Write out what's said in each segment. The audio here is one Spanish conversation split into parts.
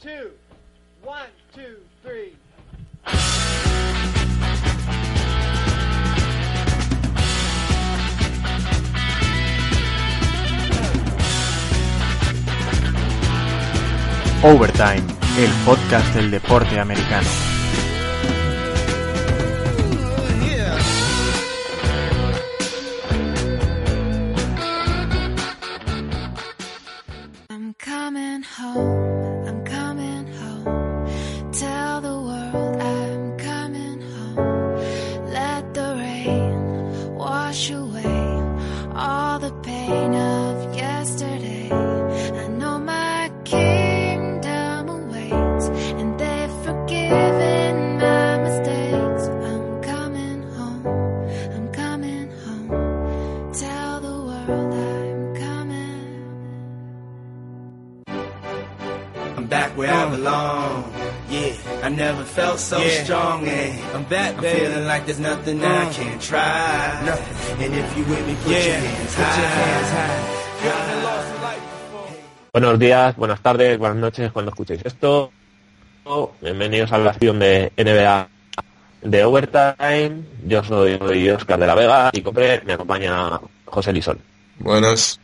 two, one, two, three. Overtime, el podcast del deporte americano. There's nothing I can't try. And if you with me, put your hands high. Buenos días, buenas tardes, buenas noches cuando escuchéis esto. Bienvenidos a la sección de NBA de Overtime. Yo soy Oscar de la Vega y compré, me acompaña José Lisón. Buenas.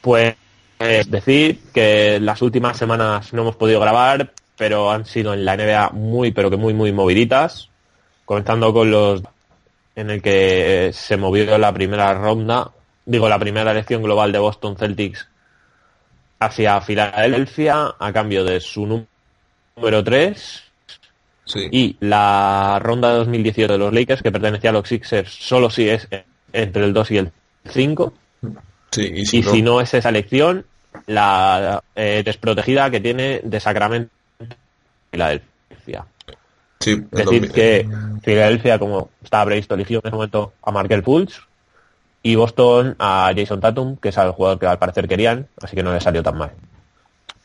Pues decir que las últimas semanas no hemos podido grabar, pero han sido en la NBA muy, pero que muy, muy moviditas. Comenzando con los en el que eh, se movió la primera ronda, digo, la primera elección global de Boston Celtics hacia Filadelfia a cambio de su nú- número 3 Sí. y la ronda de 2018 de los Lakers que pertenecía a los Sixers solo si es entre el 2 y el 5 sí, y si y no, si no es esa elección, la eh, desprotegida que tiene de Sacramento Filadelfia. sí, Decir 2000. que Filadelfia, como estaba previsto, eligió en ese momento a Markel Fultz y Boston a Jason Tatum, que es el jugador que al parecer querían, así que no le salió tan mal.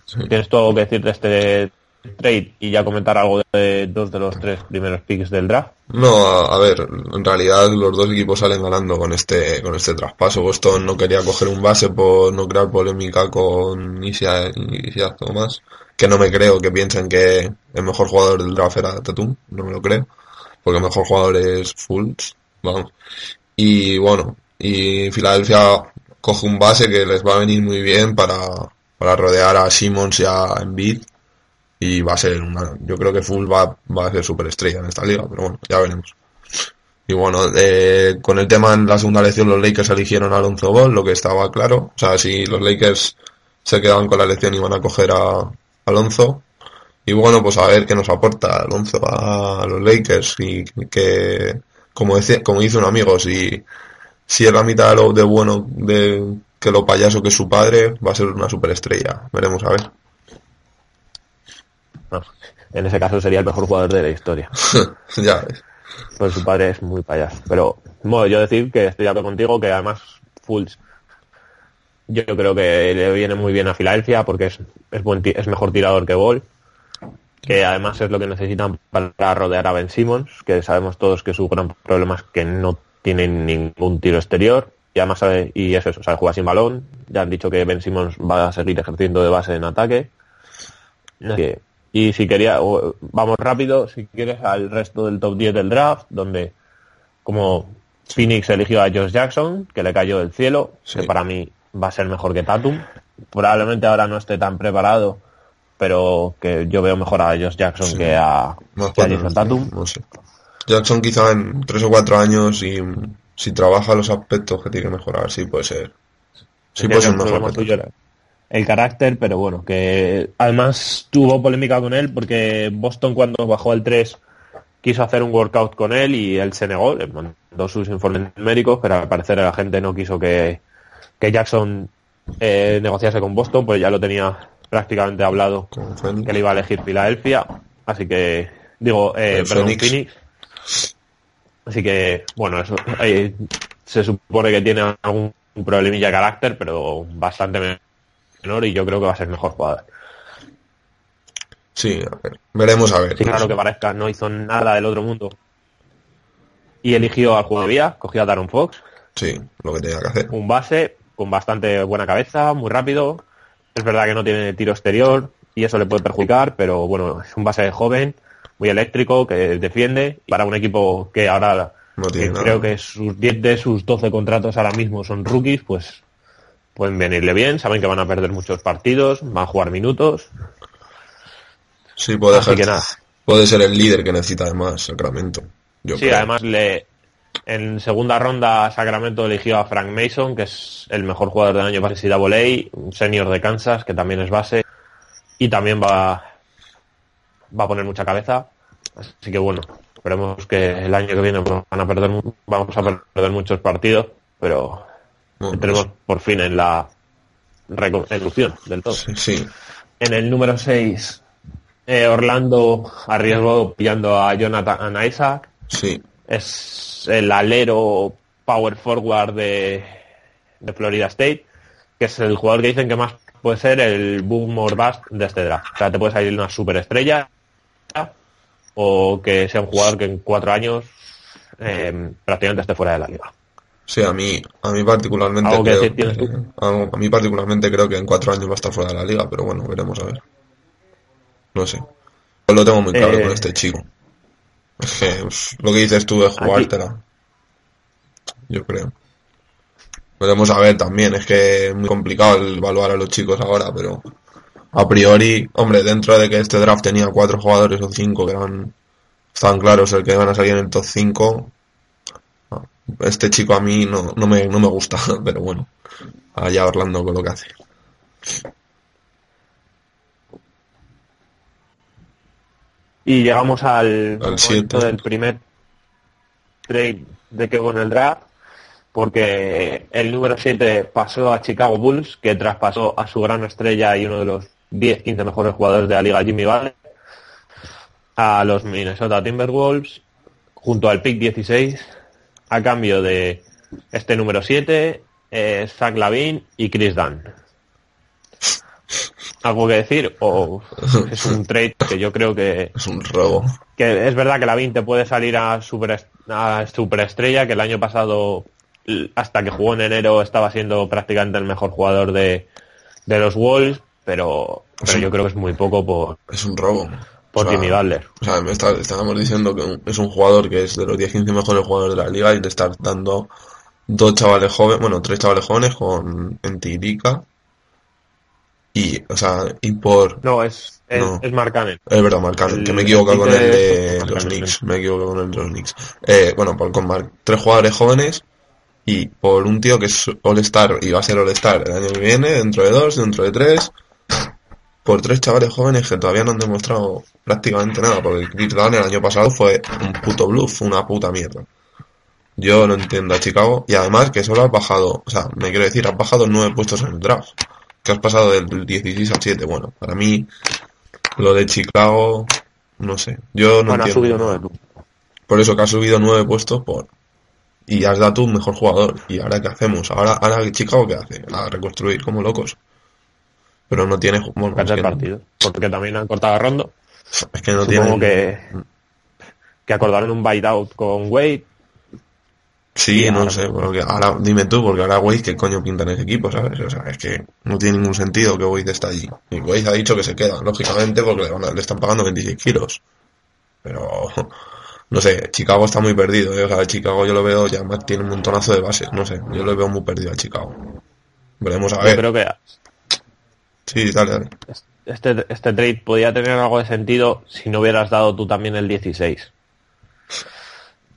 Sí. ¿Tienes algo que decir de este trade y ya comentar algo de dos de los tres primeros picks del draft? No, a, a ver, en realidad los dos equipos salen ganando con este con este traspaso. Boston no quería coger un base por no crear polémica con Isia algo más. Que no me creo que piensen que el mejor jugador del draft era Tatum, no me lo creo. Porque el mejor jugador es Fultz, vamos. Y bueno, y Filadelfia coge un base que les va a venir muy bien para, para rodear a Simmons y a Embiid. y va a ser una, yo creo que Full va, va a ser superestrella en esta liga, pero bueno, ya veremos. Y bueno, eh, con el tema en la segunda elección los Lakers eligieron a Alonso Ball, lo que estaba claro. O sea, si los Lakers se quedaban con la elección iban a coger a Alonso. Y bueno, pues a ver qué nos aporta Alonso a los Lakers y que, como decía, como dice un amigo, si, si es la mitad de lo de bueno de que lo payaso que es su padre, va a ser una superestrella. Veremos a ver. No, en ese caso sería el mejor jugador de la historia. ya ves. Pues su padre es muy payaso. Pero bueno, yo decir que estoy de acuerdo contigo que además Fultz yo creo que le viene muy bien a Filadelfia porque es, es, buen es mejor tirador que Ball. Que además es lo que necesitan para rodear a Ben Simmons, que sabemos todos que su gran problema es que no tiene ningún tiro exterior. Y además sabe, y es eso, sabe jugar sin balón. Ya han dicho que Ben Simmons va a seguir ejerciendo de base en ataque. Que- y si quería, vamos rápido, si quieres, al resto del top 10 del draft, donde como Phoenix eligió a Josh Jackson, que le cayó del cielo, Sí. que para mí va a ser mejor que Tatum. Probablemente ahora no esté tan preparado, pero que yo veo mejor a Josh Jackson Sí. que a, Más que a Jason Tatum. No sé. Jackson quizá en tres o cuatro años y si trabaja los aspectos que tiene que mejorar, sí puede ser. Sí puede ser problema mejor. el carácter, pero bueno, que además tuvo polémica con él porque Boston cuando bajó el 3 quiso hacer un workout con él y él se negó, le mandó sus informes médicos, pero al parecer la gente no quiso que, que Jackson eh, negociase con Boston, pues ya lo tenía prácticamente hablado que le iba a elegir Filadelfia, así que digo, eh, perdón, Phoenix. Phoenix. Así que, bueno, eso eh, se supone que tiene algún problemilla de carácter, pero bastante menor y yo creo que va a ser mejor jugador. Sí, a ver. Veremos a ver. Sí, claro que parezca, no hizo nada del otro mundo. Y eligió al vía, cogió a Daron Fox, Sí, lo que tenía que hacer. un base con bastante buena cabeza, muy rápido, Es verdad que no tiene tiro exterior y eso le puede perjudicar, pero bueno, es un base joven, muy eléctrico, que defiende. Para un equipo que ahora No tiene que creo que sus 10 de sus 12 contratos ahora mismo son rookies, pues pueden venirle bien. Saben que van a perder muchos partidos, van a jugar minutos. Sí, puede, Así que nada. puede ser el líder que necesita además Sacramento. Yo Sí, creo. además le en segunda ronda Sacramento eligió a Frank Mason, que es el mejor jugador del año para NCAA, un senior de Kansas, que también es base, y también va, va a poner mucha cabeza. Así que bueno, esperemos que el año que viene pues, van a perder, vamos a perder muchos partidos, pero Bueno, entremos por fin en la reconstrucción del todo. sí, sí. En el número 6, Orlando arriesgó pillando a Jonathan Isaac, sí. Es el alero power forward de, de Florida State, que es el jugador que dicen que más puede ser el boom or bust de este draft. O sea, te puede salir una superestrella o que sea un jugador que en cuatro años eh, prácticamente esté fuera de la liga. Sí, a mí, a mí particularmente ¿Algo que creo decir que- tú? algo- a mí particularmente creo que en cuatro años va a estar fuera de la liga, pero bueno, veremos a ver. No sé. Yo lo tengo muy claro Eh, con este chico. Es que pues, lo que dices tú es jugártela. Yo creo. Veremos a ver también, es que es muy complicado el evaluar a los chicos ahora, pero a priori, hombre, dentro de que este draft tenía cuatro jugadores o cinco que eran, estaban claros el que iban a salir en el top 5, este chico a mí no, no, me, no me gusta, pero bueno, allá Orlando con lo que hace. Y llegamos al, Al momento del primer trade de que con el draft, porque el número 7 pasó a Chicago Bulls, que traspasó a su gran estrella y uno de los 10-15 mejores jugadores de la liga, Jimmy Butler, a los Minnesota Timberwolves, junto al pick 16, a cambio de este número 7, eh, Zach Lavin y Chris Dunn. ¿Algo que decir? ¿O es un trade que yo creo que Es un robo. que es verdad que la 20 puede salir a, super, a superestrella, que el año pasado, hasta que jugó en enero, estaba siendo prácticamente el mejor jugador de, de los Wolves, pero, pero Sí. yo creo que es muy poco por, Es un robo. por O sea, Jimmy Butler. O sea, me está- estábamos diciendo que es un jugador que es de los 10-15 mejores jugadores de la liga y le estás dando dos chavales jóvenes, bueno, tres chavales jóvenes con Entirica y, o sea, y por... No, es, es, No. es Mark Cannon. Es verdad, Mark Cannon, que me equivoco el con el de- los Cannon, Knicks, sí. me equivoco con el de los Knicks. Eh, bueno, por, con Mark- tres jugadores jóvenes y por un tío que es All-Star y va a ser All-Star el año que viene, dentro de dos, dentro de tres, por tres chavales jóvenes que todavía no han demostrado prácticamente nada, porque Chris Dunn el año pasado fue un puto bluff, una puta mierda. Yo no entiendo a Chicago y además que solo has bajado, o sea, me quiero decir, has bajado nueve puestos en el draft, que has pasado del 16 al 7. Bueno, para mí lo de Chicago, no sé, yo no bueno, ha entiendo. subido nueve tú. Por eso que has subido nueve puestos por y has dado tú un mejor jugador. ¿Y ahora qué hacemos? Ahora, ahora Chicago qué hace? A reconstruir como locos. Pero no tiene, bueno, es que, partido. Porque también han cortado a Rondo. es que no tiene. que, que acordaron un bite out con Wade. Sí, no ahora sé, porque ahora dime tú, porque ahora Wade qué coño pinta en ese equipo, ¿sabes? O sea, es que no tiene ningún sentido que Wade está allí. Y Wade ha dicho que se queda, lógicamente, porque le, van a- le están pagando 26 kilos. Pero, no sé, Chicago está muy perdido, ¿eh? O sea, Chicago yo lo veo, ya más tiene un montonazo de bases, no sé, yo lo veo muy perdido a Chicago. Veremos a Yo ver. creo que Sí, dale, dale. este, este trade podía tener algo de sentido si no hubieras dado tú también el 16.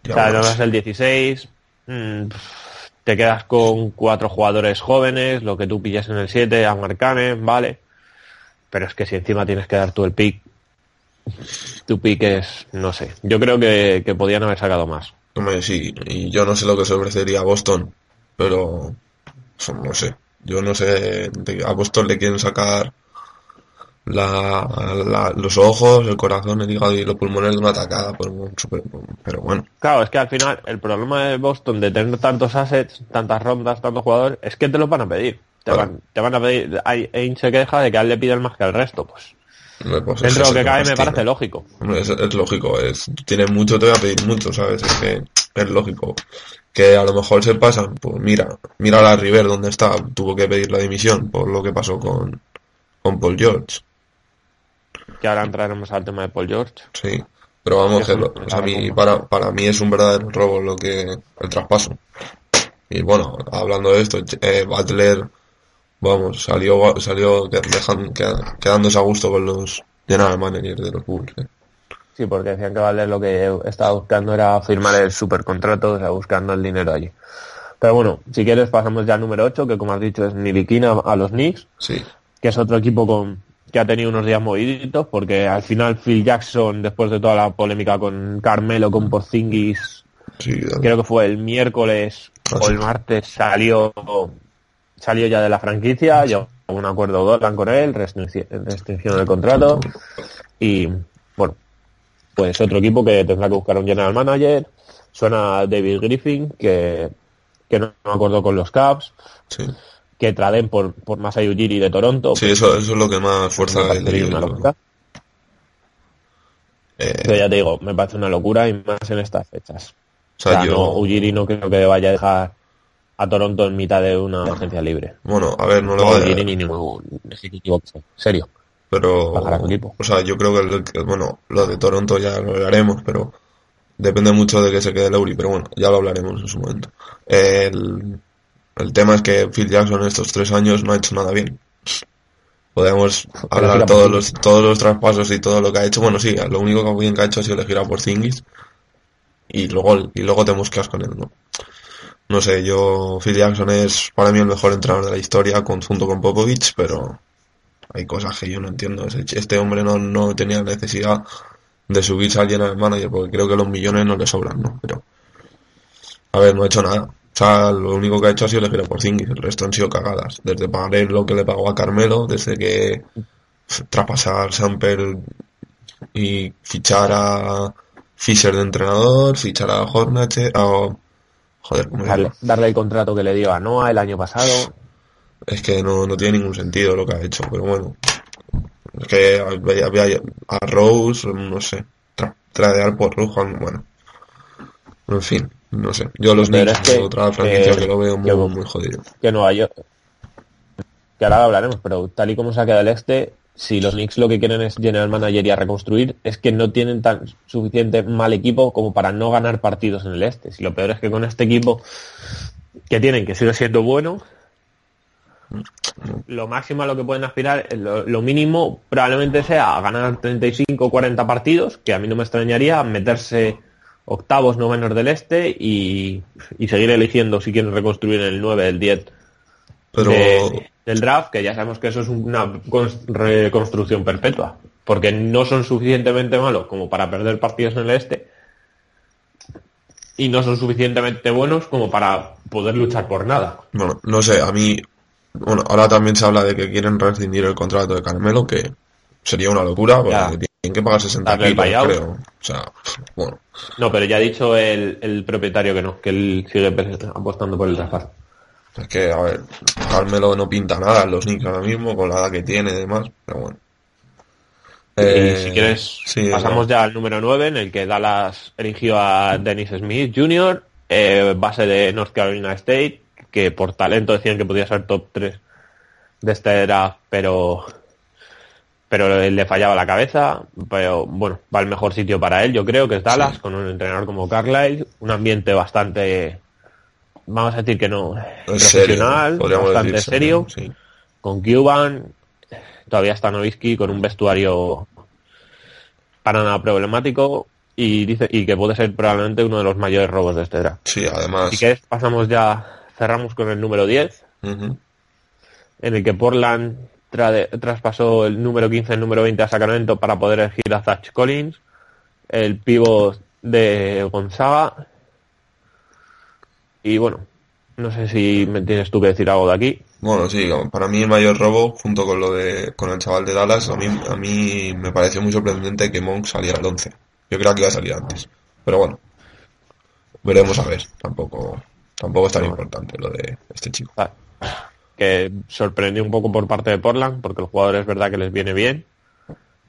Ya o sea, no das el 16, mm, te quedas con cuatro jugadores jóvenes, lo que tú pillas en el 7, a Marcanen, vale. Pero es que si encima tienes que dar tú el pick, tu pick es, no sé. Yo creo que, que podían haber sacado más. Hombre, sí, y yo no sé lo que se ofrecería a Boston, pero no sé. Yo no sé, a Boston le quieren sacar la, la- los ojos, el corazón, el hígado y los pulmones de una atacada, por un super- pero bueno, Claro, es que al final el problema de Boston de tener tantos assets, tantas rondas, tantos jugadores, es que te los van a pedir. Te, Claro. van, te van a pedir. Hay, se queja de que a él le piden más que al resto. Pues pues dentro de lo que cabe me parece lógico. Hombre, es, es lógico, es, tienes mucho, te voy a pedir mucho, ¿sabes? Es que es lógico. Que a lo mejor se pasan, pues mira, mira a la River donde está, tuvo que pedir la dimisión por lo que pasó con, con Paul George. Que ahora entraremos al tema de Paul George. Sí, pero vamos, que lo- me o sea, a mí- parece para, para mí es un verdadero robo lo que el traspaso. Y bueno, hablando de esto, eh, Butler, vamos, salió salió dejan- que- quedándose a gusto con los general managers de los Bulls. eh. Sí, porque decían que Valer lo que estaba buscando era firmar el supercontrato, o sea, buscando el dinero allí. Pero bueno, si quieres pasamos ya al número 8, que como has dicho es Niliquina a los Knicks, Sí, que es otro equipo con que ha tenido unos días moviditos, porque al final Phil Jackson, después de toda la polémica con Carmelo, con Porzingis, sí, creo que fue el miércoles Ah, o el martes salió salió ya de la franquicia, llegó a un acuerdo Dolan con él, restricción, del contrato y bueno, pues otro equipo que tendrá que buscar un general manager, suena David Griffin que, que no acuerdo con los Caps, sí. Que traden por, por Masai Ujiri de Toronto, Sí, eso, eso es lo que más me fuerza parecería leído una locura. Eh, Pero ya te digo, me parece una locura y más en estas fechas. o sea, O sea, yo, no, Ujiri no creo que vaya a dejar a Toronto en mitad de una agencia libre. bueno, a ver, no lo No, voy a- Ujiri ni ningún ejecutivo. Serio. pero o sea yo creo que, el- que, bueno lo de Toronto ya lo hablaremos pero depende mucho de que se quede Lowry pero bueno ya lo hablaremos en su momento el, el tema es que Phil Jackson en estos tres años no ha hecho nada bien podemos hablar todos los todos los traspasos y todo lo que ha hecho bueno sí lo único que bien que ha hecho ha sido elegir a Porzingis y luego y luego te mosqueas con él no no sé yo Phil Jackson es para mí el mejor entrenador de la historia junto con Popovich pero hay cosas que yo no entiendo. Este hombre no, no tenía necesidad de subirse al general manager porque creo que los millones no le sobran, ¿no? Pero, a ver, no ha hecho nada. O sea, lo único que ha hecho ha sido elegir a Porzingis, el resto han sido cagadas. Desde pagar lo que le pagó a Carmelo, desde que traspasar Sample y fichar a Fisher de entrenador, fichar a Hornacek, a... Joder, ¿cómo? Darle, darle el contrato que le dio a Noah el año pasado. Es que no, no tiene ningún sentido lo que ha hecho, pero bueno. Es que había, a Rose, no sé, tra- tradear por Rujan, bueno. En fin, no sé. Yo los Pero Knicks es que, otra franquicia que lo veo muy, que- muy jodido. que Nueva York. Que ahora hablaremos, pero tal y como se ha quedado el este, si los Knicks lo que quieren es general manager y a reconstruir, es que no tienen tan suficiente mal equipo como para no ganar partidos en el este. Si lo peor es que con este equipo que tienen, que sigue siendo bueno, lo máximo a lo que pueden aspirar, lo, lo mínimo probablemente sea ganar 35 o 40 partidos, que a mí no me extrañaría, meterse octavos, novenos del este y, y seguir eligiendo si quieren reconstruir el 9, el 10 Pero, de- del draft, que ya sabemos que eso es una cons- reconstrucción perpetua, porque no son suficientemente malos como para perder partidos en el este y no son suficientemente buenos como para poder luchar por nada. bueno, no sé, a mí, bueno, ahora también se habla de que quieren rescindir el contrato de Carmelo, que sería una locura, porque. Tienen que pagar 60 Darle el kilos, creo. O sea, bueno, No, pero ya ha dicho el, el propietario que no, que él sigue apostando por el traspaso. es que, a ver, Carmelo no pinta nada en los Knicks ahora mismo, con la edad que tiene y demás, pero bueno. y Eh, si quieres, sí, pasamos no. ya al número 9, en el que Dallas eligió a Dennis Smith Jr., eh, base de North Carolina State, que por talento decían que podía ser top 3 de este era, pero pero le fallaba la cabeza, pero bueno, va al mejor sitio para él, yo creo que es Dallas, Sí. con un entrenador como Carlisle, un ambiente bastante, vamos a decir que no, serio, profesional, bastante decir serio, sí. con Cuban, todavía está Novisky con un vestuario para nada problemático y dice y que puede ser probablemente uno de los mayores robos de este draft. Sí, además. Así que pasamos ya, cerramos con el número 10, Ujú. en el que Portland trade- traspasó el número 15 el número 20 a Sacramento para poder elegir a Zach Collins, el pívot de Gonzaga. Y bueno, no sé si me tienes tú que decir algo de aquí. Bueno, sí, para mí el mayor robo, junto con lo de con el chaval de Dallas, a mí, a mí me pareció muy sorprendente que Monk saliera al 11. Yo creo que iba a salir antes. Pero bueno, veremos a ver. Tampoco, tampoco es tan importante lo de este chico. Que sorprendió un poco por parte de Portland, porque el jugador es verdad que les viene bien,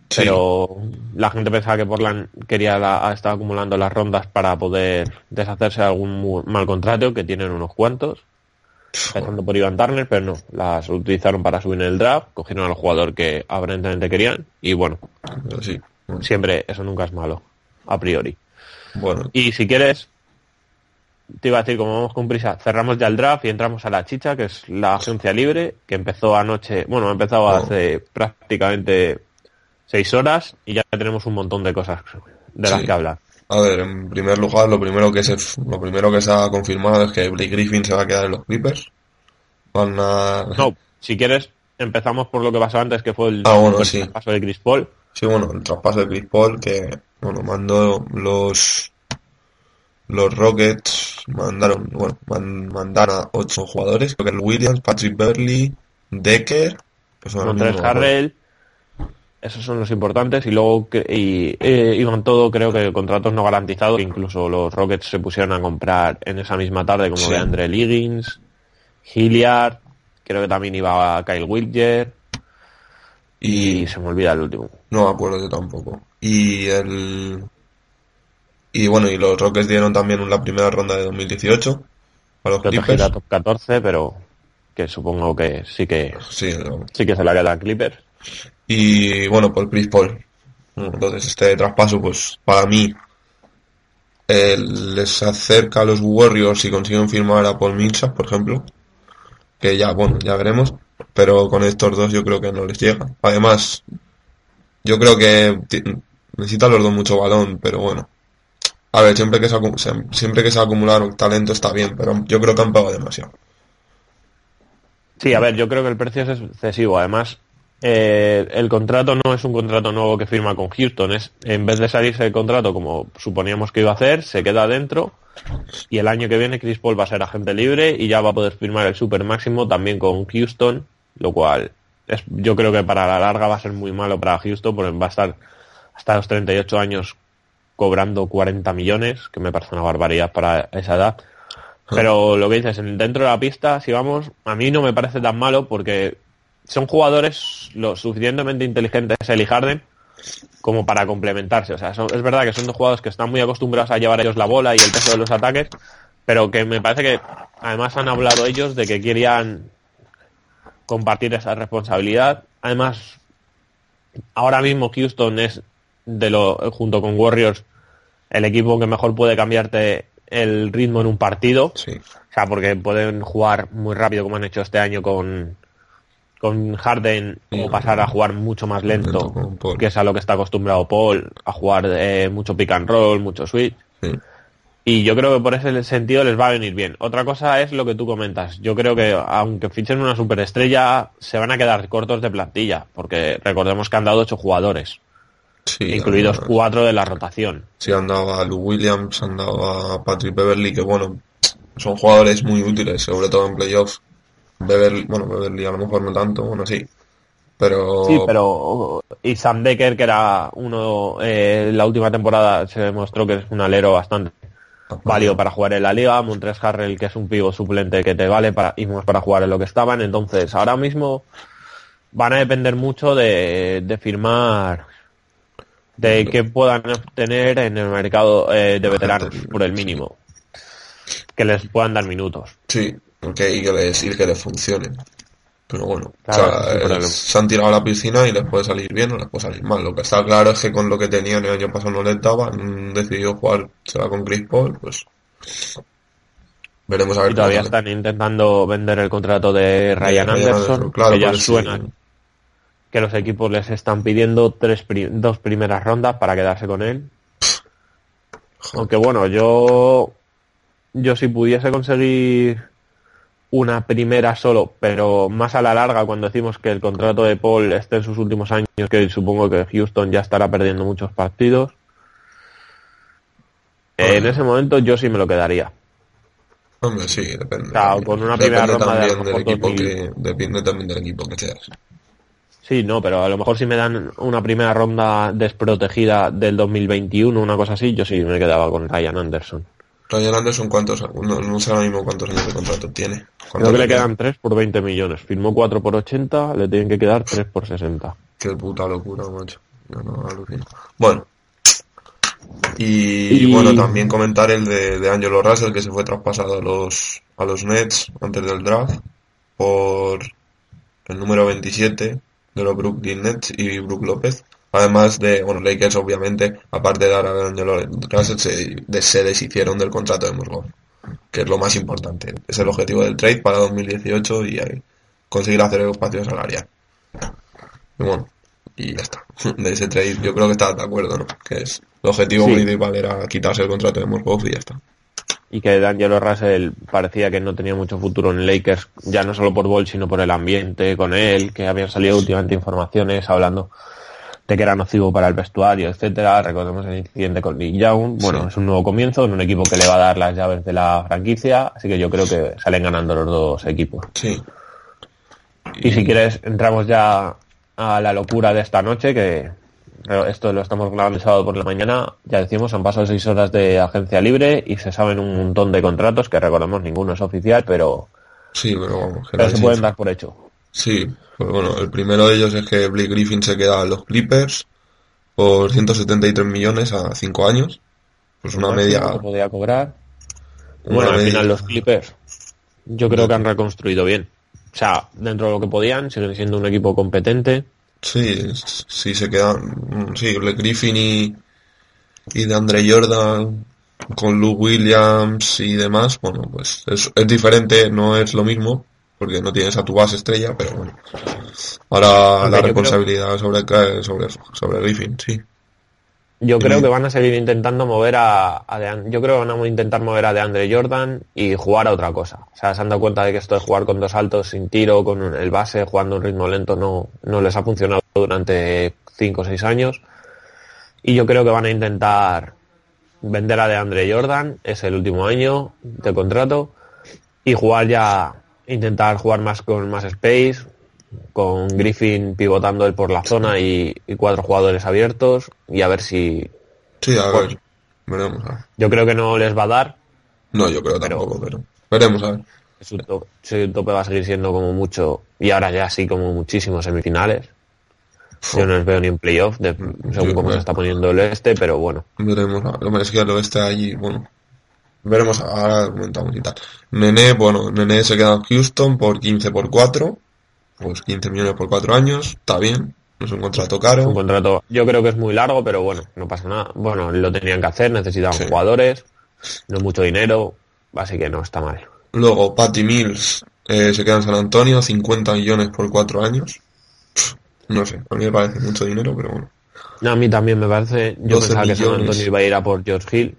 Sí, pero la gente pensaba que Portland quería la, estaba acumulando las rondas para poder deshacerse de algún mal contrato, que tienen unos cuantos. empezando por Ivan Turner, pero no, las utilizaron para subir en el draft, cogieron al jugador que aparentemente querían y bueno, sí. Bueno, siempre eso nunca es malo, a priori. Bueno, Y si quieres, te iba a decir, como vamos con prisa, cerramos ya el draft y entramos a la chicha, que es la agencia libre, que empezó anoche, bueno, ha empezado Oh. hace prácticamente seis horas y ya tenemos un montón de cosas de las Sí. que hablar. a ver, en primer lugar, lo primero que se, lo primero que se ha confirmado es que Blake Griffin se va a quedar en los Clippers. Van a... No, si quieres, empezamos por lo que pasó antes, que fue el, Ah, bueno, el sí. paso de Chris Paul. Sí, bueno, el traspaso de Chris Paul que, bueno, mandó los los Rockets mandaron, bueno, man- mandaron a ocho jugadores, creo que el Williams, Patrick Beverly, Decker, pues acuerdo. Harrell, esos son los importantes y luego y, eh, iban todo creo que contratos no garantizados que incluso los Rockets se pusieron a comprar en esa misma tarde como Sí. de Andre Liggins Hilliard creo que también iba Kyle Wilger y y se me olvida el último no me acuerdo yo tampoco. Y el y bueno, y los Rockets dieron también la primera ronda de 2018 a los Clippers. gira top 14 pero que supongo que sí que Sí, no. sí que se la queda a Clippers Y bueno, por Chris Paul. Entonces este traspaso, pues para mí, eh, les acerca a los Warriors si consiguen firmar a Paul Millsap, por ejemplo. Que ya, bueno, ya veremos. Pero con estos dos yo creo que no les llega. Además, yo creo que necesitan los dos mucho balón, pero bueno. A ver, siempre que se, siempre que se talento está bien, pero yo creo que han pagado demasiado. Sí, a ver, yo creo que el precio es excesivo. Además, eh, el contrato no es un contrato nuevo que firma con Houston. Es, en vez de salirse del contrato como suponíamos que iba a hacer, se queda dentro. Y el año que viene Chris Paul va a ser agente libre y ya va a poder firmar el super máximo también con Houston, lo cual es, yo creo que para la larga va a ser muy malo para Houston porque va a estar hasta los 38 años cobrando 40 millones, que me parece una barbaridad para esa edad. Pero lo que dices, en- dentro de la pista, si vamos, a mí no me parece tan malo porque son jugadores lo suficientemente inteligentes, Eli Harden, como para complementarse. O sea, es verdad que son dos jugadores que están muy acostumbrados a llevar ellos la bola y el peso de los ataques, pero que me parece que además han hablado ellos de que querían compartir esa responsabilidad. Además, ahora mismo Houston es de lo junto con Warriors el equipo que mejor puede cambiarte el ritmo en un partido. Sí. O sea, porque pueden jugar muy rápido como han hecho este año con, con Harden Sí. o pasar a jugar mucho más lento, Lento que es a lo que está acostumbrado Paul, a jugar eh, mucho pick and roll, mucho switch. Sí. Y yo creo que por ese sentido les va a venir bien. Otra cosa es lo que tú comentas. Yo creo que aunque fichen una superestrella, se van a quedar cortos de plantilla, porque recordemos que han dado ocho jugadores, Sí, incluidos cuatro de la rotación. Sí, han dado a Lou Williams, han dado a Patrick Beverly, que bueno, son jugadores muy útiles, sobre todo en playoffs. Beverly, bueno, Beverly a lo mejor no tanto, bueno, sí. Pero, Sí, pero y Sam Decker, que era uno, eh, la última temporada se demostró que es un alero bastante válido para jugar en la liga. Montres Harrell, que es un pivo suplente que te vale para, y más para jugar en lo que estaban. Entonces, ahora mismo van a depender mucho de, de firmar, de que puedan obtener en el mercado eh, de veteranos por el mínimo. Que les puedan dar minutos. Sí, que, y que les, y que les funcione. Pero bueno, Claro, o sea, problema. se han tirado a la piscina y les puede salir bien o les puede salir mal. Lo que está claro es que con lo que tenían el año pasado no les daba, han decidido jugar, será con Chris Paul, pues veremos a ver Y todavía están intentando vender el contrato de Ryan Ryan Anderson, Anderson, claro, que ya por eso- suena que los equipos les están pidiendo tres pri- dos primeras rondas para quedarse con él. Aunque bueno, yo yo si pudiese conseguir una primera solo, pero más a la larga cuando decimos que el contrato de Paul esté en sus últimos años, que supongo que Houston ya estará perdiendo muchos partidos. En ese momento yo sí me lo quedaría. Hombre, sí, depende. O sea, con una primera ronda de del equipo 2000. que, depende también del equipo que seas. Sí, no, pero a lo mejor si me dan una primera ronda desprotegida del 2021, una cosa así, yo sí me quedaba con Ryan Anderson. Ryan Anderson, ¿cuántos? No, no sé ahora mismo cuántos años de contrato tiene. Creo ¿Cuántos que le quedan? quedan 3 por 20 millones. Firmó 4 por 80, le tienen que quedar 3 por 60. Qué puta locura, macho. Yo no alucino. Bueno. Y, Y- bueno, también comentar el de, de Angelo Russell que se fue traspasado a los, a los Nets antes del draft por el número 27 de los Brooklyn Nets y Brook López. Además de, bueno, Lakers obviamente, aparte de dar a D'Angelo Russell, se, de- se deshicieron del contrato de Mosgov, que es lo más importante. Es el objetivo del trade para 2018 y ahí conseguir hacer el espacio salarial. Y bueno, y ya está. De ese trade yo creo que estás de acuerdo, ¿no? Que es el objetivo Sí. principal era quitarse el contrato de Mosgov y ya está. Y que D'Angelo Russell parecía que no tenía mucho futuro en Lakers, ya no solo por Ball, sino por el ambiente con él, que habían salido últimamente informaciones hablando de que era nocivo para el vestuario, etcétera. Recordemos el incidente con Nick Young. Bueno, Sí. es un nuevo comienzo en un equipo que le va a dar las llaves de la franquicia, así que yo creo que salen ganando los dos equipos. Sí. Y si quieres, entramos ya a la locura de esta noche, que esto lo estamos grabando el sábado por la mañana. Ya decimos, han pasado seis horas de agencia libre y se saben un montón de contratos que recordemos ninguno es oficial, pero, Sí, pero vamos. que pero se pueden dar por hecho. Sí, pues bueno, el primero de ellos es que Blake Griffin se queda a los Clippers por 173 millones a 5 años. Pues una media. que podía cobrar. una bueno, al final los Clippers, yo creo que han reconstruido bien. O sea, dentro de lo que podían, siguen siendo un equipo competente. Sí, sí se quedan. Sí, Blake Griffin y, y de Andre Jordan con Lou Williams y demás. Bueno, pues es, es diferente, no es lo mismo porque no tienes a tu base estrella, pero bueno. Ahora la responsabilidad sobre, sobre, sobre Griffin, sí. Yo creo que van a seguir intentando mover a, a yo creo que van a intentar mover a DeAndre Jordan y jugar a otra cosa. O sea, se han dado cuenta de que esto de jugar con dos altos sin tiro, con el base, jugando a un ritmo lento, no, no les ha funcionado durante cinco o seis años. Y yo creo que van a intentar vender a DeAndre Jordan, es el último año de contrato, y jugar ya, intentar jugar más con más space, con Griffin pivotando él por la zona y, y cuatro jugadores abiertos y a ver si Sí, a ver. Veremos, a ver. yo creo que no les va a dar No, yo creo tampoco, pero veremos a ver. su tope, su tope va a seguir siendo como mucho y ahora ya sí como muchísimos semifinales yo no les veo ni en playoff de- según cómo se está poniendo el este pero bueno Veremos. Lo es que lo está allí, bueno. Veremos, ahora comentamos y tal. Nene, bueno, Nene se queda en Houston por 15 por 4. Pues 15 millones por 4 años, está bien. No es un contrato un caro. contrato yo creo que es muy largo pero bueno no pasa nada bueno lo tenían que hacer necesitaban Sí. jugadores no es mucho dinero así que no está mal Luego, Patty Mills eh, se queda en San Antonio, 50 millones por 4 años. Pff, No sé, a mí me parece mucho dinero, pero bueno. No, a mí también me parece yo 12 pensaba que San. Antonio iba a ir a por George Hill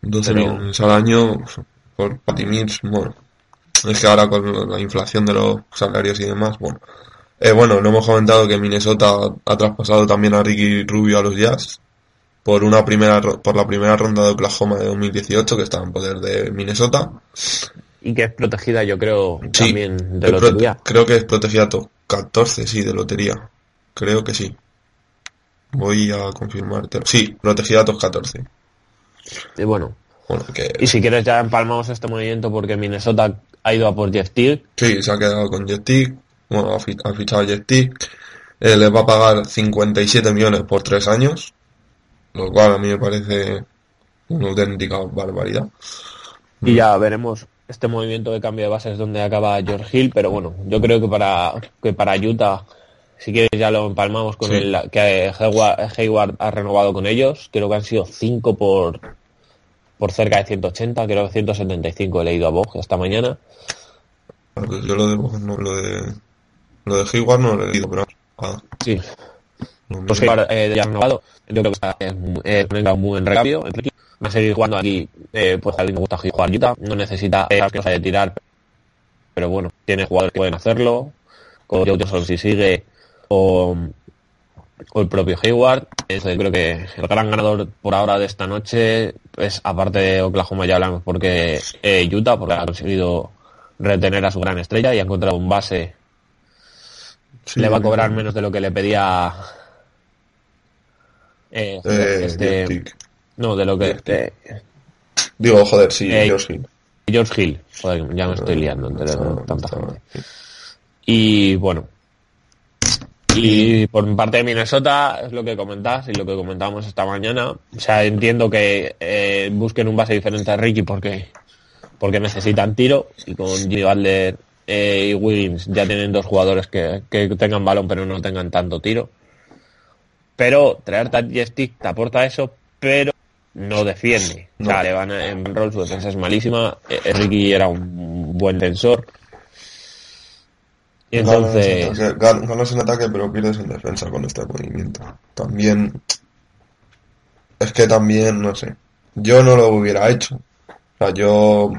12 Pero- millones al año por Patty Mills, bueno. Es que ahora con la inflación de los salarios y demás, bueno. Eh, bueno, no hemos comentado que Minnesota ha traspasado también a Ricky Rubio a los Jazz por una primera por la primera ronda de Oklahoma de 2018 que estaba en poder de Minnesota. y que es protegida yo creo Sí, también de lotería creo que es protegida top 14, sí, de lotería. Creo que sí. Voy a confirmártelo. Sí, protegida top 14. y bueno Bueno, que y si quieres ya empalmamos este movimiento porque Minnesota ha ido a por Jeff Teague Sí, se ha quedado con Jettick. Bueno, ha, fi- ha fichado a. Eh, les va a pagar 57 millones por tres años. Lo cual a mí me parece una auténtica barbaridad. y ya veremos este movimiento de cambio de bases donde acaba George Hill pero bueno yo creo que para que para Utah si quieres ya lo empalmamos con Sí. el que Hayward, Hayward ha renovado con ellos creo que han sido 5 por por cerca de 180 creo que 175 he leído a Vogue esta mañana Yo lo de, no, lo de, lo de Hayward no lo he leído, pero ah, sí no, pues. Hayward eh, ya renovado yo creo que está en eh, buen recambio en Ricky. va a seguir jugando aquí eh, pues a mí me gusta jugar Utah no necesita eh, que sabe tirar pero bueno tiene jugadores que pueden hacerlo como Joe si sigue o, o el propio Hayward Entonces, creo que el gran ganador por ahora de esta noche es aparte de Oklahoma ya hablamos porque eh, Utah porque ha conseguido retener a su gran estrella y ha encontrado un base. Sí, le va a cobrar menos de lo que le pedía eh, eh, este no de lo que eh, Digo, joder, sí, Eh, George Hill. George Hill. Joder ya me estoy liando entre Está- tanta gente. Y bueno y por parte de Minnesota es lo que comentas y lo que comentábamos esta mañana o sea entiendo que eh, busquen un base diferente a Ricky porque porque necesitan tiro y con Jimmy Butler eh, y Wiggins ya tienen dos jugadores que, que tengan balón pero no tengan tanto tiro. Pero traer Tati Stick te aporta eso, pero no defiende. O sea, le van a- en rol su defensa es malísima. Eh, Ricky era un buen tensor. Y entonces, Ganas en, ataque, gan- ganas en ataque, pero pierdes en defensa con este movimiento. También. Es que también, no sé. Yo no lo hubiera hecho. O sea, yo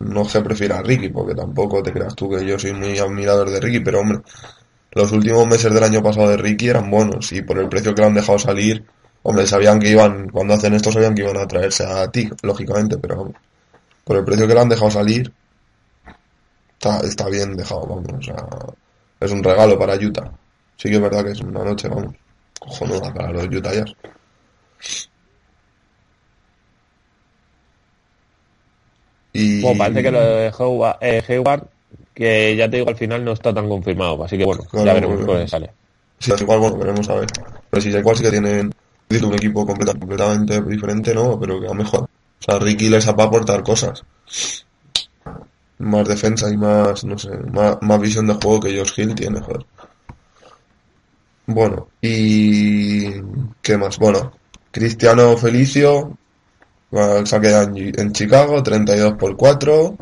no sé prefiero a Ricky, porque tampoco te creas tú que yo soy muy admirador de Ricky, pero hombre, los últimos meses del año pasado de Ricky eran buenos y por el precio que le han dejado salir, hombre, sabían que iban, cuando hacen esto sabían que iban a traerse a ti, lógicamente, pero hombre, por el precio que le han dejado salir, está, está bien dejado, vamos, o sea, es un regalo para Utah. Sí que es verdad que es una noche, vamos, cojonuda para los Utah Jazz. Y bueno, parece que lo de Hayward, eh, que ya te digo, al final no está tan confirmado. Así que bueno, Claro, ya veremos bueno. cómo sale. Sí, es igual, bueno, veremos a ver. Pero sí, igual sí que tienen un equipo completa- completamente diferente, ¿no? Pero que va mejor. O sea, Ricky les va a aportar cosas. Más defensa y más, no sé, más, más visión de juego que Josh Hill tiene, joder. Bueno, y... ¿Qué más? Bueno, Cristiano Felicio se ha quedado en, en Chicago, 32 por 4.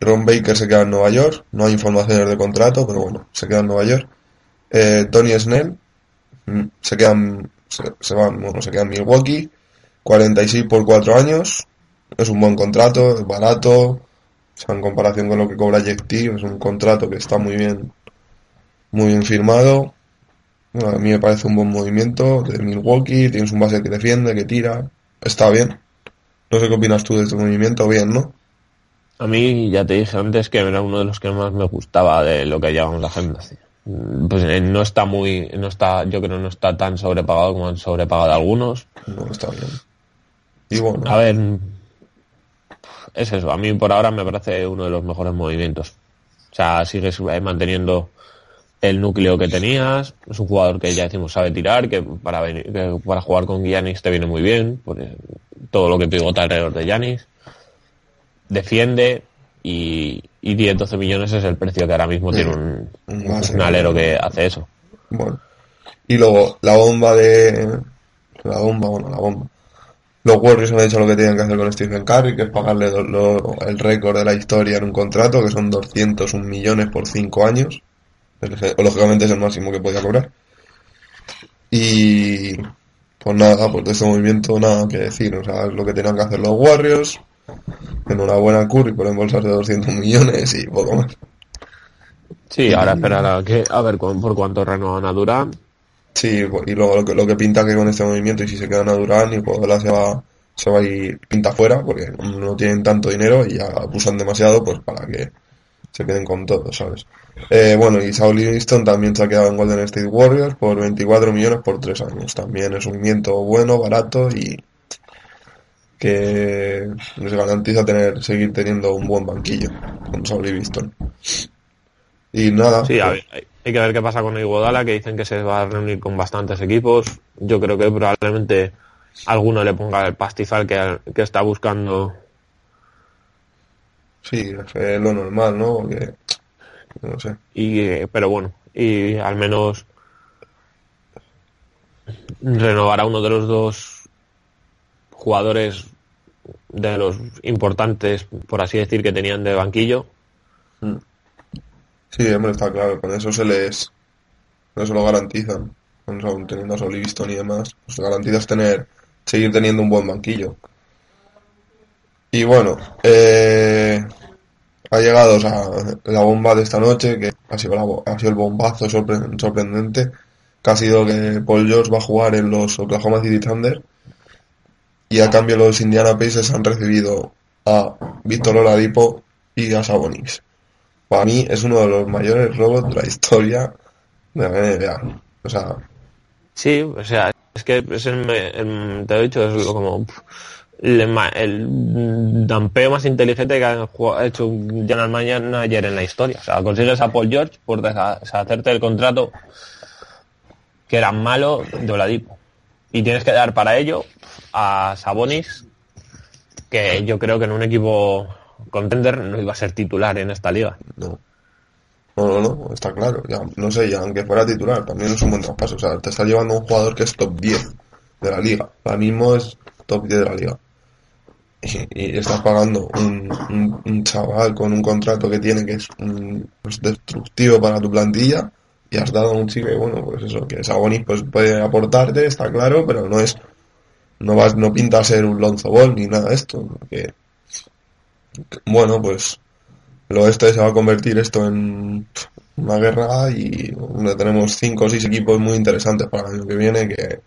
Ron Baker se queda en Nueva York. No hay informaciones de contrato, pero bueno, se queda en Nueva York. Eh, Tony Snell mm, se quedan se, se van bueno se queda en Milwaukee 46 por 4 años es un buen contrato es barato o sea, en comparación con lo que cobra Jack T es un contrato que está muy bien muy bien firmado Bueno, a mí me parece un buen movimiento de Milwaukee tienes un base que defiende que tira está bien no sé qué opinas tú de este movimiento bien ¿no? A mí ya te dije antes que era uno de los que más me gustaba de lo que llevamos la agenda. Pues eh, no está muy, no está, yo creo no está tan sobrepagado como han sobrepagado algunos. no está bien y bueno A ver, es eso. A mí por ahora me parece uno de los mejores movimientos. O sea, sigues eh, manteniendo el núcleo que tenías. Es un jugador que ya decimos sabe tirar, que para venir, que para jugar con Giannis te viene muy bien. Porque todo lo que pivota alrededor de Giannis. Defiende y, y 10, 12 millones es el precio que ahora mismo tiene un, un base. un alero que hace eso. Bueno. Y luego, la bomba de... La bomba, bueno, la bomba. Los Warriors han hecho lo que tenían que hacer con Stephen Curry, que es pagarle el récord de la historia en un contrato, que son 201 millones por 5 años. Lógicamente es el máximo que podía cobrar. Y... Pues nada, pues de este movimiento nada que decir. O sea, es lo que tenían que hacer los Warriors. Enhorabuena Curry por embolsarse 200 millones y poco más. Sí, ahora esperar a, que, a ver por cuánto renuevan a Durán. Sí, y luego lo que, lo que pinta que con este movimiento, y si se quedan a Durán, y Iguodala se va, se va a ir pinta fuera, porque no tienen tanto dinero y ya abusan demasiado, pues para que se queden con todo, ¿sabes? Eh, bueno, y Saul Livingston también se ha quedado en Golden State Warriors por 24 millones por 3 años. También es un movimiento bueno, barato y que nos garantiza tener, seguir teniendo un buen banquillo con Saul Livingston. Y nada, Sí, a pues, ver, hay, que ver qué pasa con Iguodala, que dicen que se va a reunir con bastantes equipos. Yo creo que probablemente alguno le ponga el pastizal que, que está buscando. sí, es lo normal, ¿no? Porque, no sé. Y, eh, pero bueno, y al menos renovar a uno de los dos jugadores de los importantes, por así decir, que tenían de banquillo. Sí, hombre, está claro, con eso se les, con eso lo garantizan, con eso, teniendo a Sol Livingston y demás, pues garantizas tener, seguir teniendo un buen banquillo. Y bueno, eh, ha llegado la bomba de esta noche, que ha sido, el bombazo sorpre- sorprendente, que ha sido que Paul George va a jugar en los Oklahoma City Thunder, y a cambio los Indiana Pacers han recibido a Víctor Oladipo y a Sabonis para mí es uno de los mayores robos de la historia de la NBA. O sea, Sí, o sea, es que es el, el- te he dicho, es como el, el dampeo más inteligente que ha hecho un general manager en la historia. O sea, consigues a Paul George por deshacerte el contrato que era malo de Oladipo. Y tienes que dar para ello a Sabonis, que yo creo que en un equipo contender no iba a ser titular en esta liga. No. No, no, no, está claro. Ya, no sé, ya aunque fuera titular, también es un buen traspaso. O sea, te está llevando un jugador que es top 10 de la liga. Ahora mismo es top 10 de la liga. Y, y estás pagando un, chaval con un contrato que tiene que es un, pues, destructivo para tu plantilla y has dado a un chico bueno, pues eso, que Sabonis pues puede aportarte, está claro, pero no es no vas no pinta ser un Lonzo Ball ni nada de esto. Bueno, pues el oeste se va a convertir esto en una guerra y donde tenemos cinco o seis equipos muy interesantes para el año que viene que,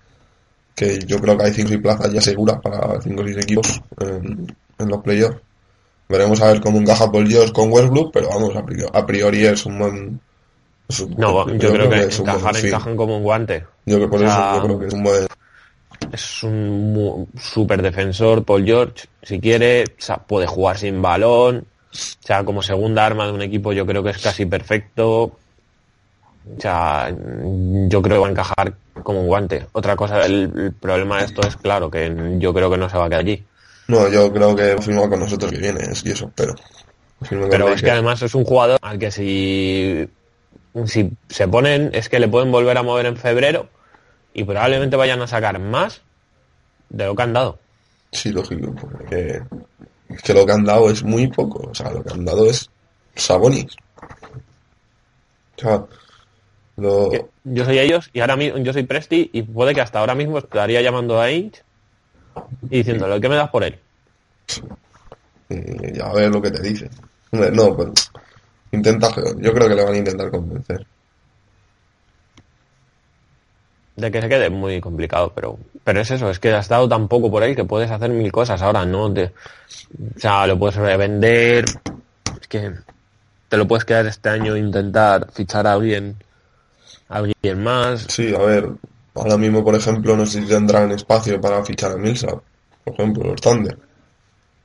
que yo creo que hay cinco y plazas ya seguras para cinco o seis equipos en, en los playoffs. Veremos a ver cómo encaja Paul George con Westbrook, pero vamos, a priori, a priori es un buen... es un- No, yo, creo, que, encajar encajan como un guante. Yo que por o eso sea, yo creo que es un buen... Es un súper defensor, Paul George. Si quiere, puede jugar sin balón. O sea, como segunda arma de un equipo yo creo que es casi perfecto. O sea, yo creo que va a encajar como un guante. Otra cosa, el, el problema de esto es claro, que yo creo que no se va a quedar allí. No, yo creo que firma con nosotros que viene, es y eso, pero... Pero es que además es un jugador al que si, si se ponen, es que le pueden volver a mover en febrero y probablemente vayan a sacar más de lo que han dado. Sí, lógico, porque es que lo que han dado es muy poco, o sea, lo que han dado es Sabonis. O sea, lo... Yo soy ellos y ahora mismo yo soy Presti y puede que hasta ahora mismo estaría llamando a Ainge y diciéndole ¿qué me das por él? eh, ya a ver lo que te dice. No, pues intenta, yo creo que le van a intentar convencer. De que se quede muy complicado, pero pero es eso, es que has dado tan poco por él que puedes hacer mil cosas ahora, ¿no? Te, o sea, lo puedes revender, es que te lo puedes quedar este año e intentar fichar a alguien, a alguien más. Sí, a ver, ahora mismo, por ejemplo, no sé si tendrán espacio para fichar a Millsap, por ejemplo, los Thunder.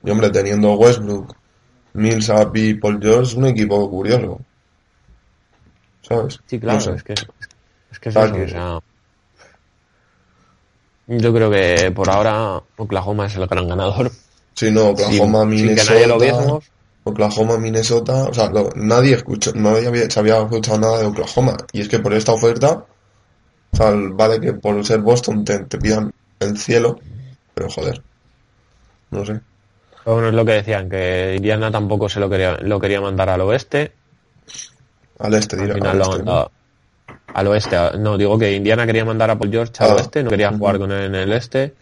Y hombre, teniendo Westbrook, Millsap y Paul George, es un equipo curioso. ¿Sabes? Sí, claro, No sé. es que es que es eso, que- o sea, yo creo que por ahora Oklahoma es el gran ganador. Sí, no, Oklahoma, sin, sin que Minnesota. nadie lo. Oklahoma, Minnesota, o sea, lo- nadie escuchó, no había, se había escuchado nada de Oklahoma. Y es que por esta oferta, o sea, vale que por ser Boston te, te pidan el cielo, pero joder, no sé. Pero Bueno, es lo que decían, que Indiana tampoco se lo quería, lo quería mandar al oeste. Al este, Al dirá. final al lo ha este, mandado al oeste. No, digo que Indiana quería mandar a Paul George al Ah, oeste, no quería jugar con él en el este.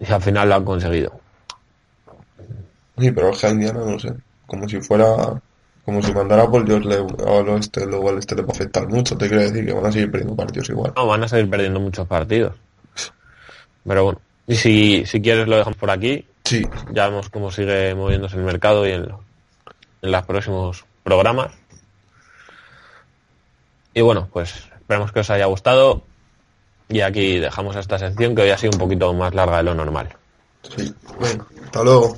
Y al final lo han conseguido. Sí, pero a Indiana, no sé, como si fuera, como si mandara por George le, al oeste, luego al este le puede afectar mucho, te quiero decir que van a seguir perdiendo partidos igual. No, van a seguir perdiendo muchos partidos. Pero bueno, y si, si quieres lo dejamos por aquí. Sí, Ya vemos cómo sigue moviéndose el mercado y en, en los próximos programas. Y bueno, pues esperemos que os haya gustado. Y aquí dejamos esta sección que hoy ha sido un poquito más larga de lo normal. sí. Bueno, hasta luego.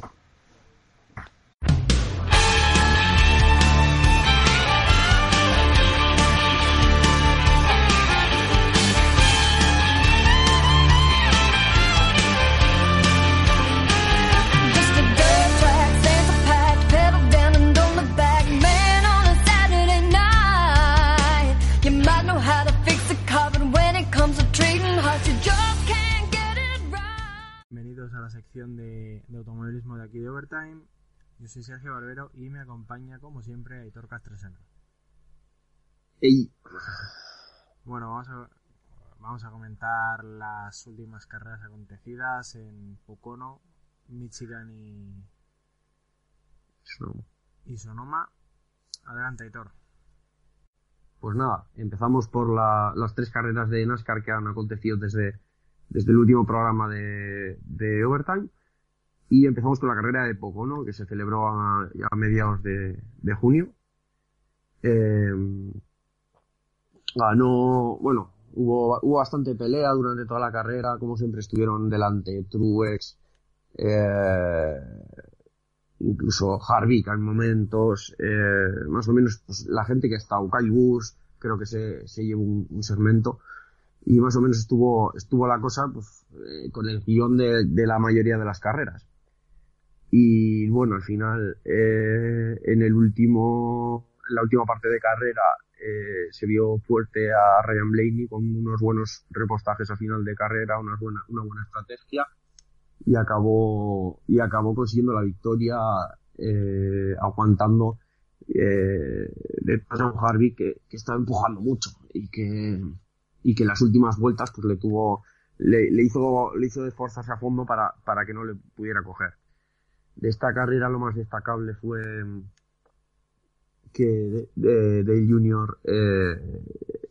Sección de, de automovilismo de aquí de Overtime. Yo soy Sergio Barbero y me acompaña, como siempre, Aitor Castresana. Ey, Bueno, vamos a, vamos a comentar las últimas carreras acontecidas en Pocono, Michigan y, y Sonoma. Adelante, Aitor. pues nada, empezamos por la- las tres carreras de NASCAR que han acontecido desde, desde el último programa de, de Overtime. Y empezamos con la carrera de Pocono, que se celebró a, a mediados de, de junio. Eh, ganó, bueno, hubo, hubo bastante pelea durante toda la carrera, como siempre estuvieron delante Truex, eh, incluso Harvick en momentos, eh, más o menos pues, la gente que está, Busch, creo que se, se llevó un segmento, y más o menos estuvo, estuvo la cosa pues, eh, con el guion de, de la mayoría de las carreras. Y bueno, al final, eh, en el último, en la última parte de carrera, eh, se vio fuerte a Ryan Blaney con unos buenos repostajes a final de carrera, una buena, una buena estrategia y acabó y acabó consiguiendo la victoria eh, aguantando eh, detrás a un Harvey que, que estaba empujando mucho y que y que en las últimas vueltas pues le tuvo le, le hizo le hizo esforzarse a fondo para, para que no le pudiera coger. De esta carrera lo más destacable fue que Dale Junior eh,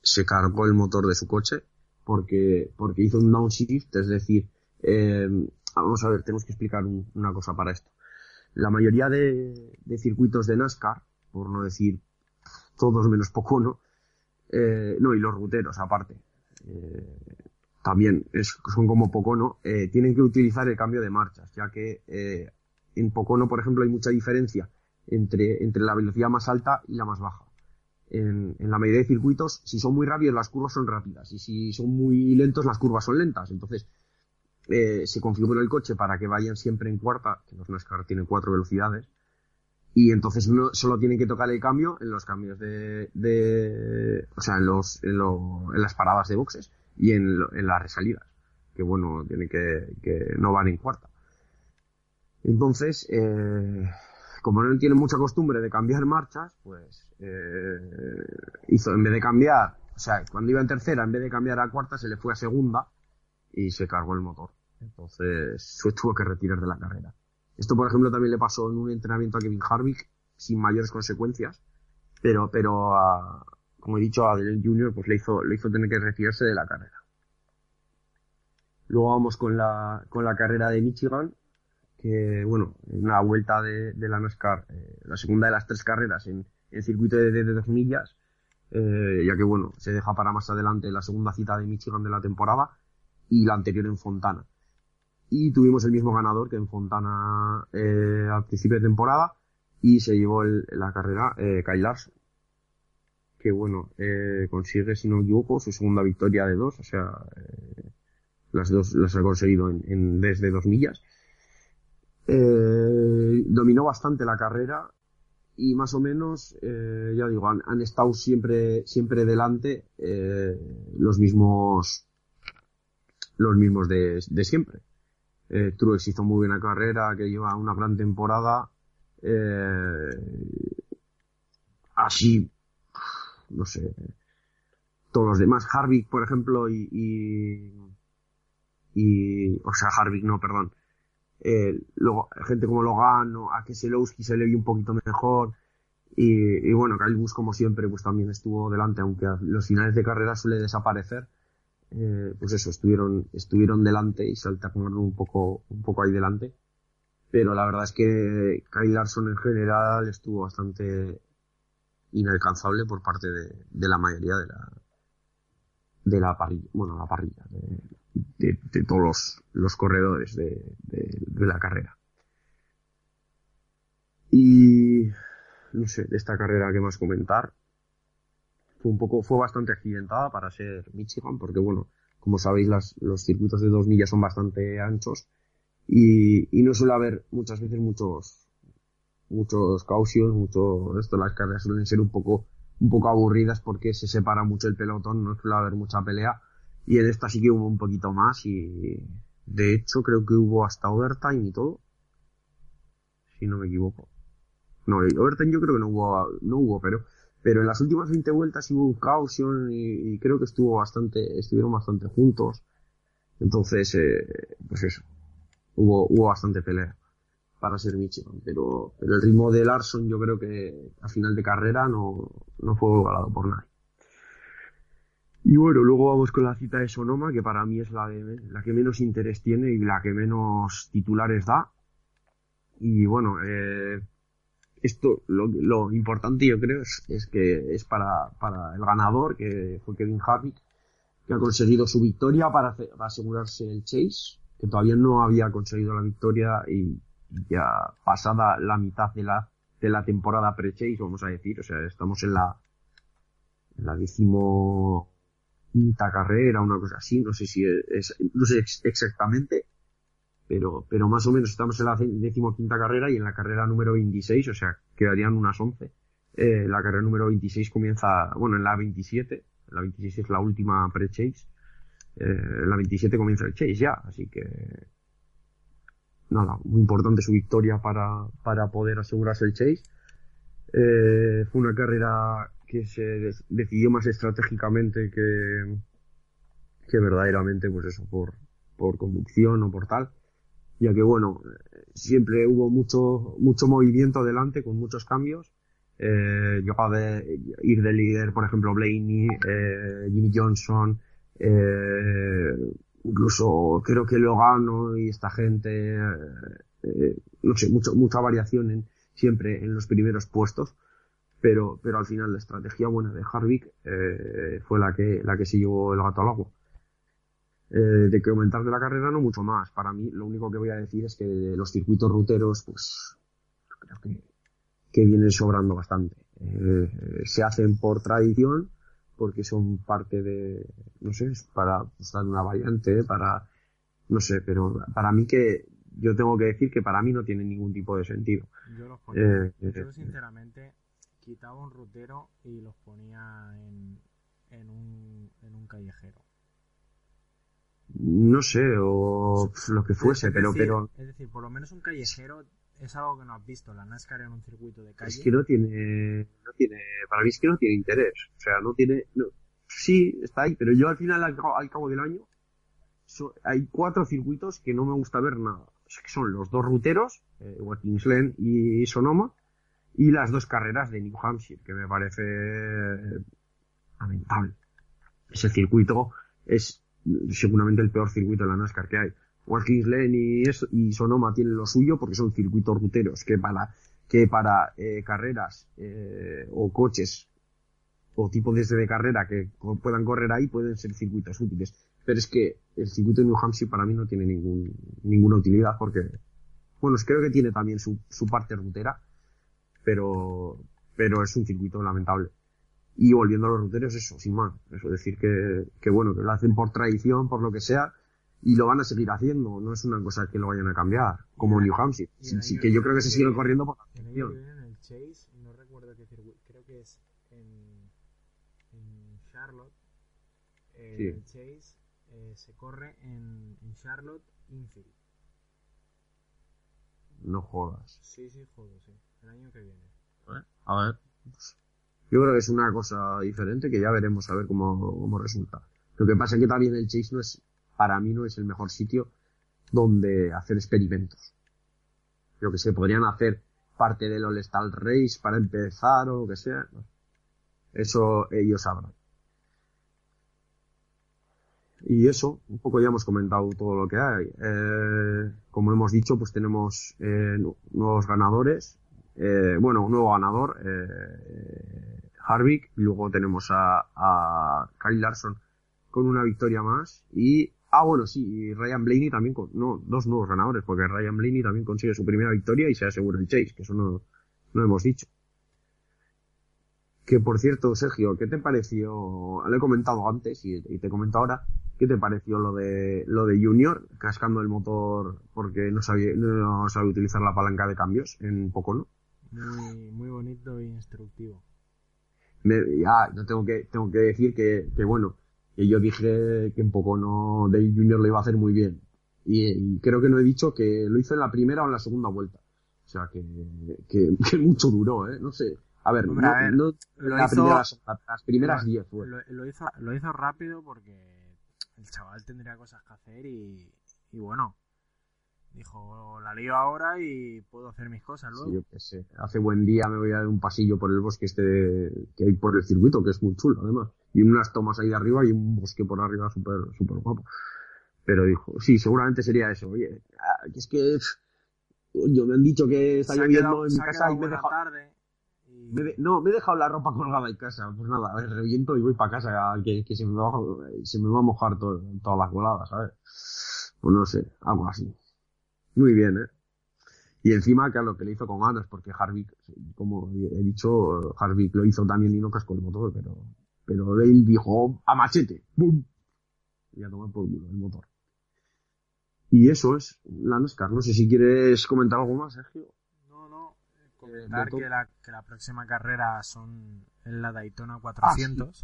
se cargó el motor de su coche porque porque hizo un downshift es decir eh, vamos a ver tenemos que explicar un- una cosa para esto. La mayoría de, de circuitos de NASCAR por no decir todos menos Pocono eh, no y los ruteros aparte eh, también son como Pocono eh, tienen que utilizar el cambio de marchas ya que eh, en Pocono por ejemplo hay mucha diferencia entre, entre la velocidad más alta y la más baja. En, en la mayoría de circuitos, si son muy rápidos, las curvas son rápidas, y si son muy lentos, las curvas son lentas. Entonces, eh, se configura el coche para que vayan siempre en cuarta, que los NASCAR tienen cuatro velocidades, y entonces uno solo tiene que tocar el cambio en los cambios de, de o sea, en los, en, lo- en las paradas de boxes y en, lo- en las resalidas, que bueno, tiene que, que no van en cuarta. Entonces, eh, como no tiene mucha costumbre de cambiar marchas, pues eh, hizo, en vez de cambiar, o sea, cuando iba en tercera, en vez de cambiar a cuarta, se le fue a segunda y se cargó el motor. Entonces, se tuvo que retirar de la carrera. Esto, por ejemplo, también le pasó en un entrenamiento a Kevin Harvick, sin mayores consecuencias, pero, pero como he dicho, a Dale Jr., pues le hizo, le hizo tener que retirarse de la carrera. Luego vamos con la, con la carrera de Michigan, que, bueno, en una vuelta de, de la NASCAR, eh, la segunda de las tres carreras en, en circuito de, de, de dos millas, eh, ya que, bueno, se deja para más adelante la segunda cita de Michigan de la temporada y la anterior en Fontana. Y tuvimos el mismo ganador que en Fontana eh, al principio de temporada y se llevó la carrera eh, Kyle Larson, que, bueno, eh, consigue, si no me equivoco, su segunda victoria de dos, o sea, eh, las dos las ha conseguido desde dos millas. Eh, dominó bastante la carrera y más o menos, ya digo, han, estado siempre, siempre delante los mismos, los mismos de siempre. Eh, Truex hizo muy buena carrera, que lleva una gran temporada. Eh, así, no sé, todos los demás, Harvick, por ejemplo, y, o sea, Harvick no, perdón, eh, luego, gente como Logan o a Keselowski se le vio un poquito mejor. Y, y bueno, Kyle Busch, como siempre, pues también estuvo delante, aunque a los finales de carrera suele desaparecer. Eh, pues eso, estuvieron, estuvieron delante y se alternaron un poco, un poco ahí delante. Pero la verdad es que Kyle Larson en general estuvo bastante inalcanzable por parte de, la mayoría de la, de la parrilla, bueno, la parrilla, de, de, todos los, corredores de, de, de la carrera. Y no sé, de esta carrera que más comentar. Fue un poco, fue bastante accidentada para ser Michigan, porque bueno, como sabéis, las, los circuitos de dos millas son bastante anchos y, y no suele haber muchas veces muchos, muchos cautions, mucho, esto, las carreras suelen ser un poco, un poco aburridas porque se separa mucho el pelotón, no suele haber mucha pelea y en esta sí que hubo un poquito más y de hecho creo que hubo hasta overtime y todo, si no me equivoco. No, overtime yo creo que no hubo, no hubo, pero, pero en las últimas 20 vueltas hubo un caution y, creo que estuvo bastante, estuvieron bastante juntos. Entonces, eh, pues eso, hubo, hubo bastante pelea para ser Michigan, pero, pero el ritmo de Larson yo creo que a final de carrera no, no fue igualado por nadie. Y bueno, luego vamos con la cita de Sonoma, que para mí es la, la que menos interés tiene y la que menos titulares da. Y bueno, eh, esto, lo, lo, importante yo creo es, es, que es para, para el ganador, que fue Kevin Harvick, que ha conseguido su victoria para, asegurarse el Chase, que todavía no había conseguido la victoria y ya pasada la mitad de la, de la temporada pre-Chase, vamos a decir, o sea, estamos en la, en la décimo quinta carrera, una cosa así, no sé si es, no sé ex exactamente, pero, más o menos estamos en la decimoquinta carrera y en la carrera número 26, o sea, quedarían unas 11. Eh, la carrera número 26 comienza, bueno, en la 27, la 26 es la última pre-chase, eh, en la 27 comienza el chase ya, así que nada, muy importante su victoria para, poder asegurarse el chase. Eh, fue una carrera que se decidió más estratégicamente que, que verdaderamente, pues eso, por conducción o por tal, ya que bueno, siempre hubo mucho, mucho movimiento adelante con muchos cambios. Eh, llegó a ir de líder, por ejemplo, Blaney, eh, Jimmy Johnson, eh, incluso creo que Logano y esta gente, eh, eh, no sé, mucho, mucha variación en, siempre en los primeros puestos, pero, pero al final la estrategia buena de Harvick eh, fue la que, la que se llevó el gato al agua. Eh, de que aumentar de la carrera no mucho más. Para mí lo único que voy a decir es que los circuitos ruteros, pues yo creo que, que vienen sobrando bastante. Eh, se hacen por tradición, porque son parte de, no sé, para pues, dar una variante, para, no sé, pero para mí que, yo tengo que decir que para mí no tiene ningún tipo de sentido. Yo los ponía. Eh, eh, yo sinceramente quitaba un rutero y los ponía en, en, un, en un callejero. No sé, o lo que fuese, es pero, decir, pero Es decir, por lo menos un callejero es algo que no has visto. La NASCAR en un circuito de calle. es que no tiene, no tiene, para mí es que no tiene interés. O sea, no tiene, no, sí, está ahí, pero yo al final, al, cabo- al cabo del año, so- hay cuatro circuitos que no me gusta ver nada. Que son los dos ruteros, eh, Watkins Glen y Sonoma, y las dos carreras de New Hampshire, que me parece eh, lamentable. Ese circuito es seguramente el peor circuito de la NASCAR que hay. Watkins Glen y, eso- y Sonoma tienen lo suyo porque son circuitos ruteros que para que para eh, carreras eh, o coches o tipo desde de carrera que puedan correr ahí pueden ser circuitos útiles. Pero es que el circuito de New Hampshire para mí no tiene ningún, ninguna utilidad porque, bueno, creo que tiene también su, su parte rutera, pero, pero es un circuito lamentable. Y volviendo a los ruteros, eso, sin más. Eso, decir que, que bueno, que lo hacen por tradición, por lo que sea, y lo van a seguir haciendo. No es una cosa que lo vayan a cambiar, como New Hampshire. Sí, que yo creo que se que viene- corriendo por El año que tradición. viene en el Chase, no recuerdo qué circuito, creo que es en, en Charlotte. Eh, Sí. El Chase eh, se corre en, en Charlotte Infield. No jodas. Sí, sí, joder, sí. El año que viene. A ver. Yo creo que es una cosa diferente que ya veremos a ver cómo, cómo resulta. Lo que pasa es que también el Chase no es, para mí no es el mejor sitio donde hacer experimentos. Yo que sé, podrían hacer parte del All Star Race para empezar o lo que sea. Eso ellos sabrán. Y eso, un poco ya hemos comentado todo lo que hay. Eh, como hemos dicho, pues tenemos eh, nu- nuevos ganadores. Eh, bueno, un nuevo ganador, Harvick. Luego tenemos a, a Kyle Larson con una victoria más. Y, ah, bueno, sí, y Ryan Blaney también con, no, dos nuevos ganadores, porque Ryan Blaney también consigue su primera victoria y se asegura el Chase, que eso no, no hemos dicho. Que por cierto, Sergio, ¿qué te pareció? Lo he comentado antes y, te comento ahora. ¿Qué te pareció lo de lo de Junior cascando el motor porque no sabía no sabe utilizar la palanca de cambios en Pocono? Muy, muy bonito e instructivo. Me, ah, no tengo que tengo que decir que, que bueno que yo dije que en Pocono Dale Junior lo iba a hacer muy bien y, y creo que no he dicho que lo hizo en la primera o en la segunda vuelta. O sea que, que, que mucho duró, ¿eh? No sé. A ver, Hombre, no, a ver, no lo la hizo- primera, las primeras lo- 10 fue. Lo, lo hizo, lo hizo rápido porque el chaval tendría cosas que hacer y, y bueno, dijo, la lío ahora y puedo hacer mis cosas luego. Sí, yo qué sé. Hace buen día me voy a dar un pasillo por el bosque este que hay por el circuito, que es muy chulo además. Y unas tomas ahí de arriba y un bosque por arriba súper súper guapo. Pero dijo, sí, seguramente sería eso. Oye, ah, que es que yo me han dicho que está lloviendo en mi casa y me he dejado, tarde me de- no, me he dejado la ropa colgada en casa. Pues nada, a ver, reviento y voy para casa, que, que se, me va, se me va a mojar todo, todas las coladas, ¿sabes? Pues no sé, algo así. Muy bien, ¿eh? Y encima, claro, que le hizo con ganas, porque Harvick, como he dicho, Harvick lo hizo también y no cascó el motor, pero, pero Dale dijo, a machete, ¡bum! Y a tomar por culo el motor. Y eso es la NASCAR. No sé si quieres comentar algo más, Sergio. No, no. Comentar Beto. que la, que la próxima carrera son en la Daytona 400,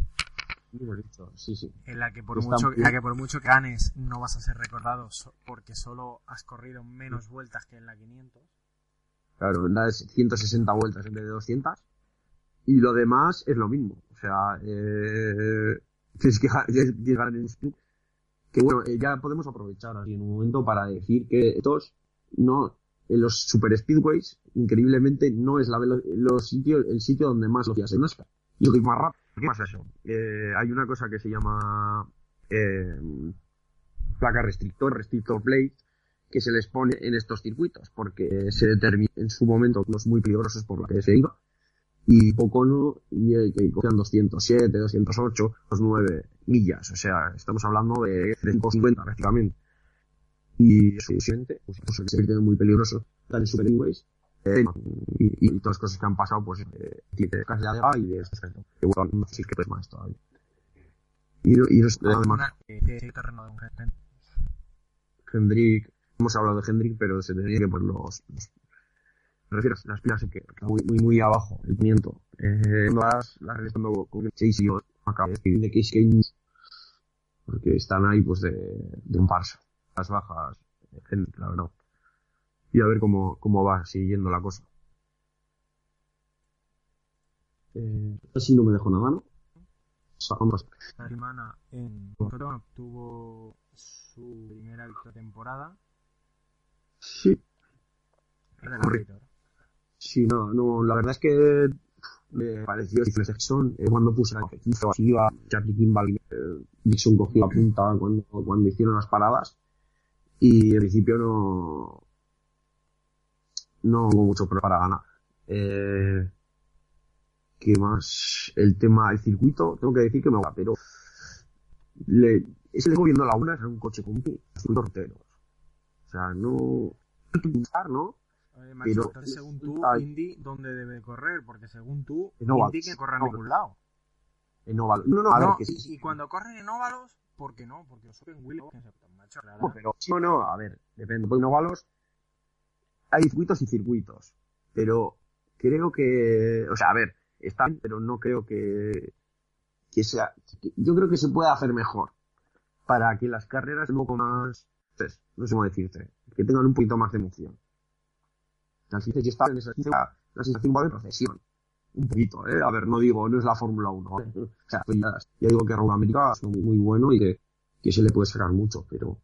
Muy bonito, sí, sí. en la que por Está mucho en la que por mucho que ganes no vas a ser recordado so- porque solo has corrido menos vueltas que en la 500. Claro, das 160 vueltas en vez de 200. Y lo demás es lo mismo. O sea, eh, tienes que ganar en sprint. Que bueno, eh, ya podemos aprovechar así en un momento para decir que estos no, en los super speedways, increíblemente, no es la los sitios, el sitio donde más lo se NASCAR. Y lo que es más rápido. ¿Qué pasa eso? Eh, hay una cosa que se llama eh, placa restrictor, restrictor plate, que se les pone en estos circuitos, porque se determina en su momento unos muy peligrosos por la que se iba, y Pocono y el que cogían 207, 208, 209 millas, o sea, estamos hablando de 350 prácticamente. Y eso, evidentemente, pues, pues, se convierte muy peligroso, están en super eh, y, y todas las cosas que han pasado, pues, eh, casi de y de este que bueno, no sé si es que pues más todavía. Y, y. Hendrick, hemos hablado de Hendrick, pero se tendría que poner los, los me refiero las pilas que está muy, muy, muy abajo, el pimiento. Eh, las realizando con Chase y acabo de Case Games, porque están ahí, pues, de, de un parsa. Las bajas, Hendrick, la verdad. Y a ver cómo, cómo va siguiendo la cosa. Eh, así no me dejo nada, ¿no? Vamos. La semana en Pocono obtuvo su primera victoria temporada. Sí. Sí, no, no, la verdad es que me pareció Stephen Jackson eh, cuando puse la que hizo así iba Charlie Kimball eh, Dixon cogió la punta cuando, cuando hicieron las paradas y en principio no no hubo mucho para ganar eh, ¿qué más? el tema del circuito tengo que decir que me gusta pero le, ese le viendo la una era un coche con un torteros o sea no ¿no? Oye, Macho, Pero- entonces según tú. Indy, ¿dónde debe correr? Porque según tú, En óvalos. Indy que corre No, ningún lado. en óvalo. no, no, a No, ver, que y, sí, y cuando corren en óvalos, ¿por qué no? Porque os en macho, la No, pero no, no, a ver, depende. En óvalos hay circuitos y circuitos. Pero creo que, o sea, a ver, están, pero no creo que, que sea, yo creo que se puede hacer mejor. Para que las carreras un poco más, pues, no sé cómo decirte, que tengan un poquito más de emoción. Las yo estaba en esa la, sensación va de procesión. Un poquito, eh. A ver, no digo, no es la Fórmula 1. ¿eh? O sea, pues ya, ya digo que Road América es muy, muy bueno y que, que se le puede sacar mucho, pero,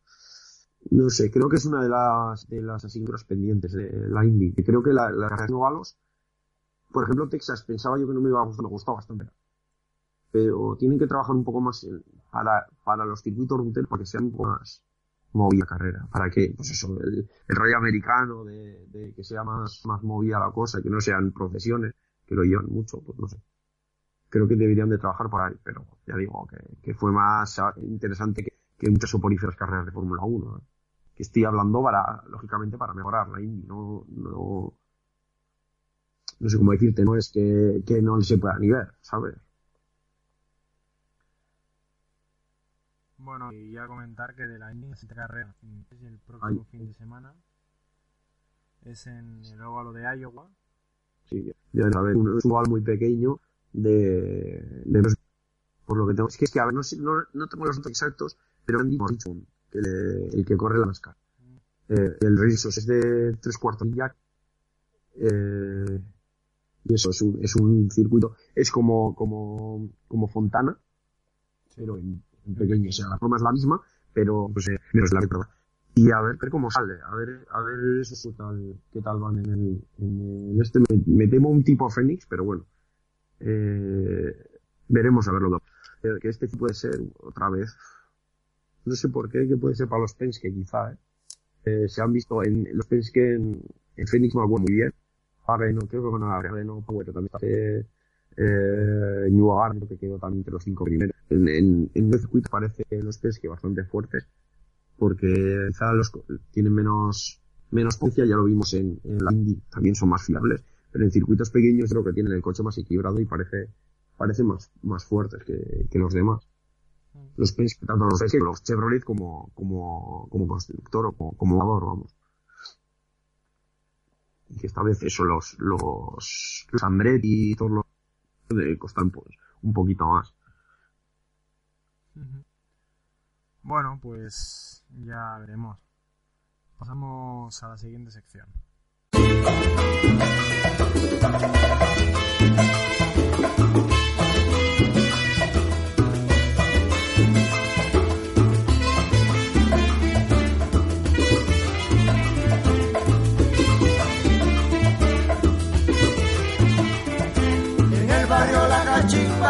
no sé, creo que es una de las, de las asignaturas pendientes de la Indy. Creo que la, la carrera de óvalos, por ejemplo, Texas, pensaba yo que no me iba a gustar, me gustó bastante. Pero tienen que trabajar un poco más para, para los circuitos ruteros para que sean un poco más movida carrera. Para que, pues eso, el, el rollo americano de, de que sea más, más movida la cosa, que no sean procesiones, que lo llevan mucho, pues no sé. Creo que deberían de trabajar por ahí, pero ya digo que, fue más interesante que, que muchas soporíferas carreras de Fórmula 1. ¿eh? Que estoy hablando para, lógicamente, para mejorar la Indy, no, no, no sé cómo decirte, no es que, que no se pueda ni ver, ¿sabes? Bueno, y ya comentar que de la Indy esta carrera el próximo Ay. fin de semana. Es en el óvalo de Iowa. Sí, ya a ver, un, es un oval muy pequeño de, por lo que tengo, es que, es que a ver, no, sé, no, no tengo los datos exactos, pero Andy Morrison, le- el que corre la NASCAR. Eh, el Rizos es de tres cuartos Jack, eh, y eso, es un, es un circuito, es como, como, como Fontana, pero en, en pequeño, o sea, la forma es la misma, pero, pues, eh, menos la verdad. Y a ver, ver cómo sale, a ver, a ver eso qué tal, qué tal van en el, en el este, me, me temo un tipo Fénix, pero bueno, eh, veremos a verlo. Eh, que este puede ser otra vez, no sé por qué, que puede ser para los Penske quizá, eh. Eh, se han visto en los Penske en, en Phoenix me acuerdo muy bien, ahora no, creo que con ahora no, Power también está, eh, eh, New Hagar creo que quedó también entre los cinco primeros. En, en, en el circuito parece los Penske bastante fuertes, porque quizá los tienen menos menos potencia, ya lo vimos en, en la Indy, también son más fiables, pero en circuitos pequeños creo que tienen el coche más equilibrado y parece parece más más fuertes que, que los demás. Los Penske, tanto los los Chevrolet como, como, como constructor o como, como jugador, vamos. Y que esta vez eso, los, los, los Andretti y todos los costan pues un poquito más. Bueno, pues ya veremos. Pasamos a la siguiente sección.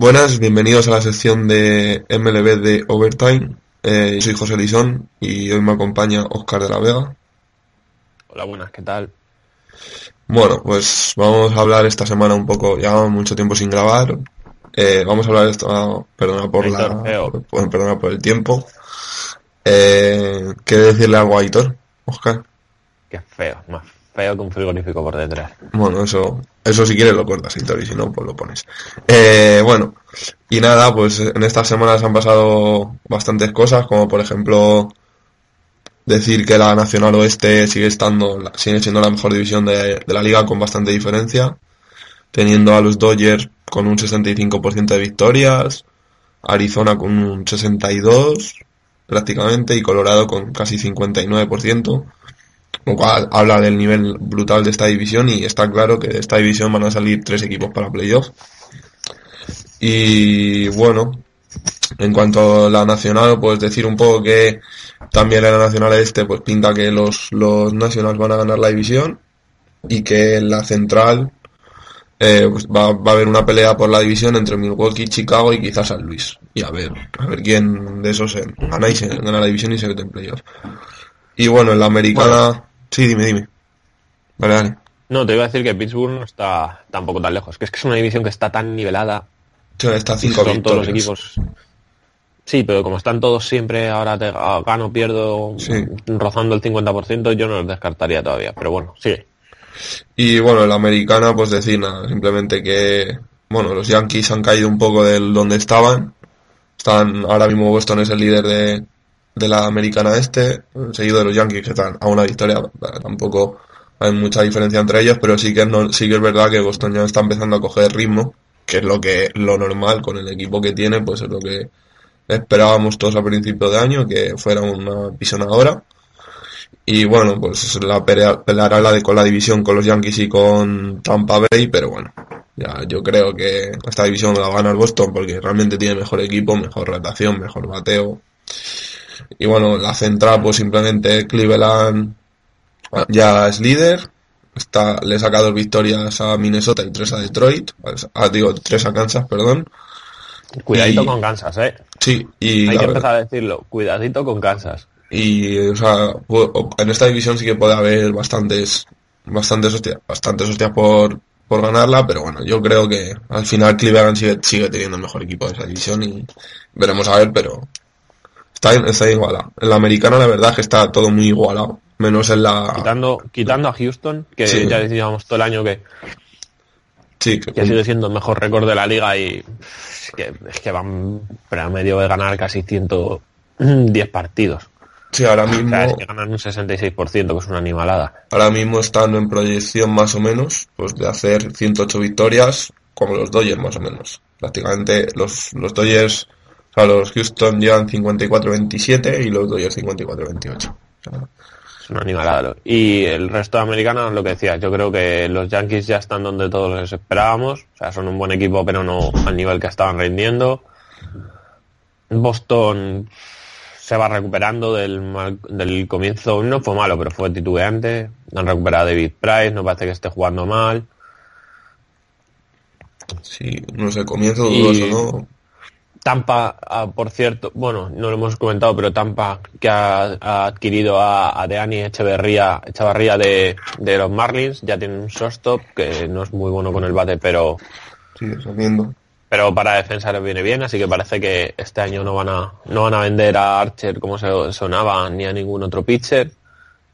Buenas, bienvenidos a la sección de MLB de Overtime. Eh, yo soy José Lisón y hoy me acompaña Oscar de la Vega. Hola, buenas, ¿qué tal? Bueno, pues vamos a hablar esta semana un poco, llevamos mucho tiempo sin grabar. Eh, vamos a hablar esto, ah, perdona por la, Aitor, por- perdona por el tiempo. Eh, ¿Quieres decirle algo a Aitor, Oscar? Qué feo, más que un frigorífico por detrás. Bueno, eso, eso si quieres lo cortas, Aitor, y si no, pues lo pones. Eh, bueno, y nada, pues en estas semanas han pasado bastantes cosas, como por ejemplo decir que la Nacional Oeste sigue estando, sigue siendo la mejor división de, de la liga con bastante diferencia, teniendo a los Dodgers con un 65% de victorias, Arizona con un 62% prácticamente y Colorado con casi 59%, lo cual habla del nivel brutal de esta división y está claro que de esta división van a salir tres equipos para playoff. Y bueno, en cuanto a la nacional, pues decir un poco que también la nacional este, pues pinta que los, los nacionales van a ganar la división y que la central eh, pues va, va a haber una pelea por la división entre Milwaukee, Chicago y quizás San Luis. Y a ver, a ver quién de esos gana la división y se mete en playoff. Y bueno, en la americana, sí, dime, dime. Vale, vale. No, te iba a decir que Pittsburgh no está tampoco tan lejos, que es que es una división que está tan nivelada. Sí, está y cinco son todos los equipos. Sí, pero como están todos siempre, ahora te gano, pierdo, Sí. rozando el 50%, yo no los descartaría todavía. Pero bueno, sigue. Y bueno, en la americana, pues decir nada, simplemente que, bueno, los Yankees han caído un poco del donde estaban. Están, ahora mismo Boston es el líder de, de la americana este, seguido de los Yankees que están a una victoria, tampoco hay mucha diferencia entre ellos, pero sí que, sí que es verdad que Boston ya está empezando a coger ritmo, que es lo que, lo normal con el equipo que tiene, pues es lo que esperábamos todos a principio de año, que fuera una pisonadora. Y bueno, pues la pelea, peleará la de con la división con los Yankees y con Tampa Bay, pero bueno, ya yo creo que esta división la va a ganar Boston porque realmente tiene mejor equipo, mejor rotación, mejor bateo. Y bueno, la central pues simplemente Cleveland ya es líder, está, le saca dos victorias a Minnesota y tres a Detroit, ah, digo, tres a Kansas, perdón. Cuidadito Y- con Kansas, eh. Sí, y Hay que empezar a decirlo. Cuidadito con Kansas. y o sea en esta división sí que puede haber bastantes bastantes hostias bastantes hostias por por ganarla pero bueno yo creo que al final Cleveland sigue, sigue teniendo el mejor equipo de esa división y veremos a ver pero está está igualado en la americana la verdad es que está todo muy igualado menos en la Quitando, quitando a Houston, que Sí. ya decíamos todo el año que, sí que- que sigue siendo el mejor récord de la liga y es que, es que van promedio de ganar casi 110 partidos. sí ahora O mismo sea, es que ganan un 66%, que es una animalada. ahora mismo están en proyección más o menos pues de hacer 108 victorias como los Dodgers más o menos prácticamente los los Dodgers o sea los Houston llevan 54-27 y los Dodgers 54-28 O sea, Es una animalada. lo- Y el resto de americanos, lo que decía, yo creo que los Yankees ya están donde todos les esperábamos. O sea, son un buen equipo, pero no al nivel que estaban rindiendo. Boston se va recuperando del, mal- del comienzo. No fue malo, pero fue titubeante. Han recuperado a David Price, no parece que esté jugando mal. sí no sé comienzo Y- dudoso no Tampa, ah, por cierto, bueno, no lo hemos comentado, pero Tampa que ha, ha adquirido a, a Deani Echeverría, Echevarría de, de los Marlins, ya tiene un shortstop que no es muy bueno con el bate, pero Sigue saliendo. pero para defensa les viene bien, así que parece que este año no van a no van a vender a Archer como se sonaba ni a ningún otro pitcher,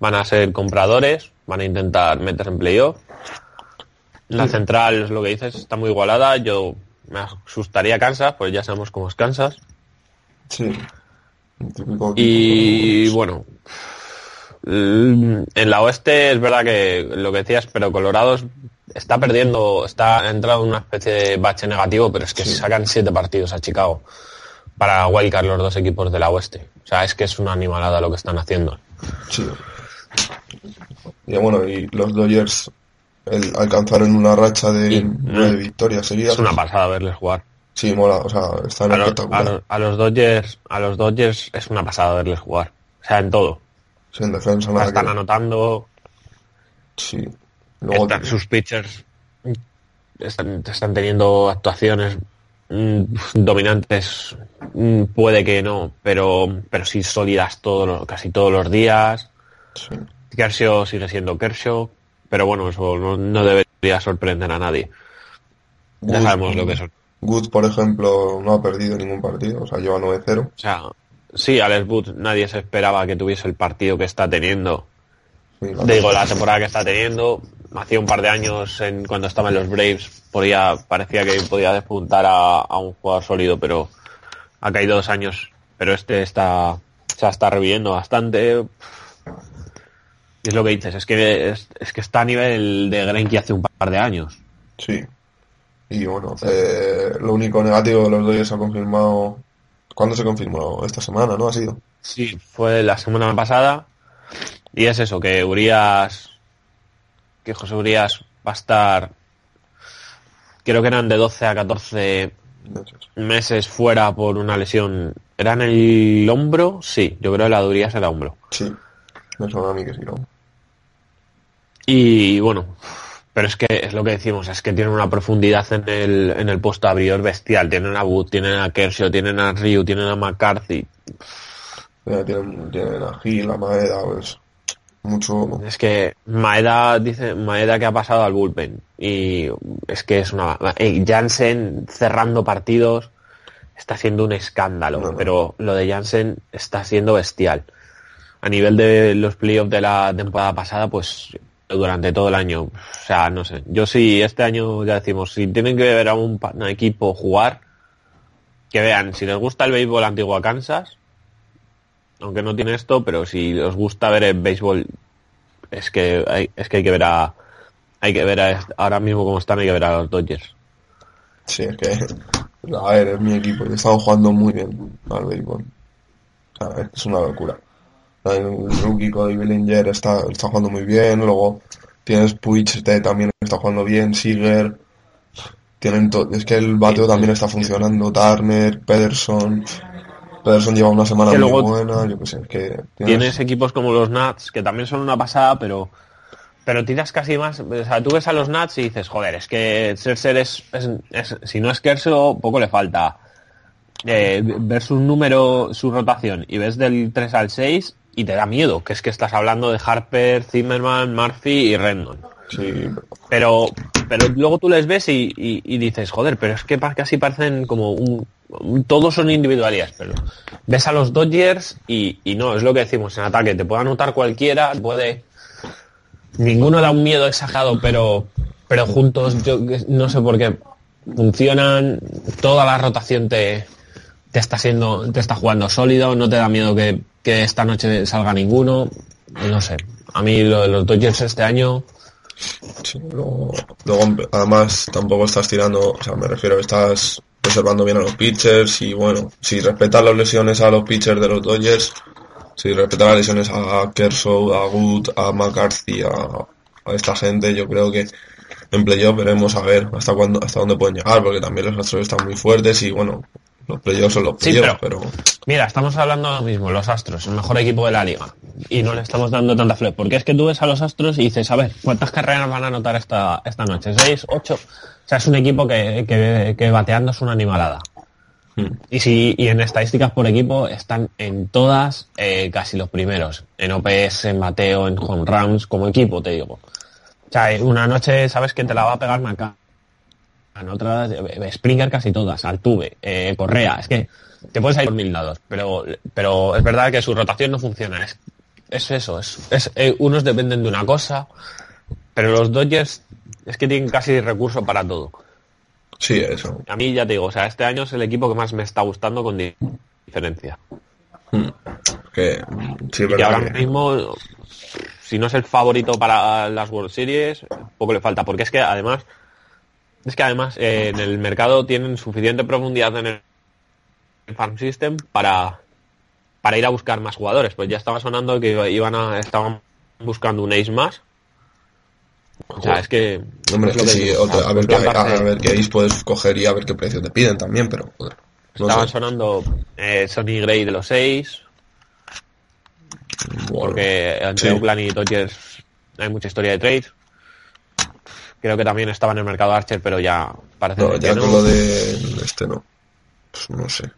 van a ser compradores, van a intentar meterse en playoff. La central es lo que dices, está muy igualada, yo me asustaría Kansas, pues ya sabemos cómo es Kansas. Sí. Y bueno, mm, en la oeste es verdad que lo que decías, pero Colorado es- está perdiendo, está entrado en una especie de bache negativo, pero es que sacan siete partidos a Chicago para wildcard los dos equipos de la oeste. O sea, es que es una animalada lo que están haciendo. Sí. Y bueno, y los Dodgers el, alcanzaron una racha de nueve victorias seguidas. Es una pasada verles jugar. Sí, mola, o sea, están A los, a, los, a los Dodgers, a los Dodgers es una pasada verles jugar. O sea, en todo. Sí, en defensa nada Están que- anotando, Sí. Luego, Están- sus pitchers están, están teniendo actuaciones mm, dominantes, mm, puede que no, pero, pero sí sólidas todos los- casi todos los días. sí. Kershaw sigue siendo Kershaw, pero bueno, eso no, no debería sorprender a nadie. Ya Wood- sabemos lo que son. Wood, por ejemplo, no ha perdido ningún partido, o sea, lleva 9-0. O sea, sí, Alex Wood nadie se esperaba que tuviese el partido que está teniendo. Sí, Digo, la temporada que está teniendo. Hacía un par de años, en, cuando estaba en los Braves, podía, parecía que podía despuntar a, a un jugador sólido, pero ha caído dos años. Pero este está, se está reviviendo bastante. Es lo que dices, es que, es, es que está a nivel de Greinke hace un par de años. Sí. Y bueno, eh, lo único negativo de los Dodgers ha confirmado. ¿Cuándo se confirmó? Esta semana, ¿no? Ha sido. Sí, fue la semana pasada. Y es eso, que Urias, que José Urias va a estar, creo que eran de 12 a 14 meses fuera por una lesión. ¿Era en el hombro? Sí, yo creo que la de Urias era hombro. Sí. Me suena a mí que sí, ¿no? Y bueno, pero es que es lo que decimos, es que tienen una profundidad en el, en el puesto abridor bestial. Tienen a Wood, tienen a Kershaw, tienen a Ryu, tienen a McCarthy. Tienen, tienen a Gil, a Maeda, pues. Mucho. Es que Maeda dice Maeda que ha pasado al bullpen y es que es una eh, Jansen cerrando partidos está siendo un escándalo, No, no. pero lo de Jansen está siendo bestial. A nivel de los playoffs de la temporada pasada, pues durante todo el año, o sea, no sé. Yo sí este año ya decimos, si tienen que ver a un, equipo jugar, que vean si les gusta el béisbol antiguo a Kansas, aunque no tiene esto, pero si os gusta ver el béisbol, es que hay, es que hay que ver a, hay que ver a, ahora mismo como están, hay que ver a los Dodgers. Sí, es que. A ver, es mi equipo y están jugando muy bien al béisbol. O sea, es una locura. El rookie Cody Bellinger está, está jugando muy bien. Luego tienes Puig, este también está jugando bien. Seager. Tienen es que el bateo también está funcionando. Turner, Pederson. Pederson lleva una semana Que muy luego buena. Yo qué sé, es que tienes- Tienes equipos como los Nats, que también son una pasada, pero pero tiras casi más, o sea, tú ves a los Nats y dices, joder, es que Scherzer es, es- es- si no es Kershaw, poco le falta. Eh, ver su número, su rotación, y ves del 3 al 6 y te da miedo, que es que estás hablando de Harper, Zimmerman, Murphy y Rendon. Sí, Pero, pero luego tú les ves y, y- y dices, joder, pero es que casi parecen como un, un- todos son individualidades, pero ves a los Dodgers y, y no, es lo que decimos en ataque, te puede anotar cualquiera, puede, ninguno da un miedo exagerado, pero, pero juntos, yo no sé por qué, funcionan, toda la rotación te, te está siendo, te está jugando sólido, no te da miedo que, que esta noche salga ninguno, no sé, a mí lo de los Dodgers este año, luego, además tampoco estás tirando, o sea, me refiero, estás preservando bien a los pitchers y bueno, si respetas las lesiones a los pitchers de los Dodgers, si respetas las lesiones a Kershaw, a Wood, a McCarthy, a, a esta gente, yo creo que en playoff veremos a ver hasta cuándo, hasta dónde pueden llegar, porque también los Astros están muy fuertes y bueno, los playoffs son los Sí, playoffs, pero- pero, Mira, estamos hablando ahora mismo, los Astros, el mejor equipo de la liga. Y no le estamos dando tanta flor. Porque es que tú ves a los Astros y dices, a ver, ¿cuántas carreras van a anotar esta, esta noche? ¿Seis? ¿Ocho? O sea, es un equipo que, que, que bateando es una animalada. Hmm. Y si y en estadísticas por equipo están en todas eh, casi los primeros. En OPS, en bateo, en home runs, como equipo, te digo. O sea, una noche sabes que te la va a pegar Maca. En otras, eh, Springer casi todas, Altuve, eh, Correa. Es que te puedes ir por mil lados. Pero, pero es verdad que su rotación no funciona. Es, es eso. Es, es, eh, unos dependen de una cosa. Pero los Dodgers es que tienen casi recurso para todo. Sí, eso. A mí ya te digo, o sea, este año es el equipo que más me está gustando con di- diferencia. Hmm. Que, sí, Y que ahora que- mismo, si no es el favorito para las World Series, poco le falta, porque es que además, es que además eh, en el mercado tienen suficiente profundidad en el farm system para para ir a buscar más jugadores. Pues ya estaba sonando que iba- iban a estaban buscando un ace más. O sea, es que Hombre, es que sí, digo, otra- a, ver qué, a, plantarse- ver qué ace puedes coger y a ver qué precio te piden también, pero joder. No Estaban sé. sonando eh, Sonny Gray de los seis, Bueno, porque entre sí. Oakland y Dodgers hay mucha historia de trades. Creo que también estaba en el mercado Archer, pero ya parece No, que ya no. con lo de este no. Pues no sé.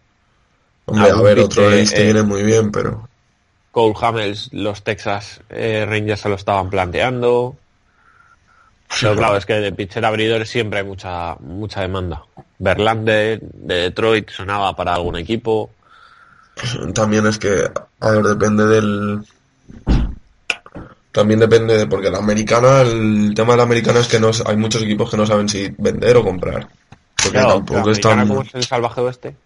Hombre, a ver, otro pitcher, ace te eh, viene muy bien, pero Cole Hamels, los Texas eh, Rangers se lo estaban planteando. Pero claro, es que de pitcher abridor siempre hay mucha mucha demanda. Verlander de Detroit sonaba para algún equipo. también es que, a ver, depende del... También depende de, porque la americana, el tema de la americana es que no, hay muchos equipos que no saben si vender o comprar. Porque Claro, tampoco la es como el salvaje oeste.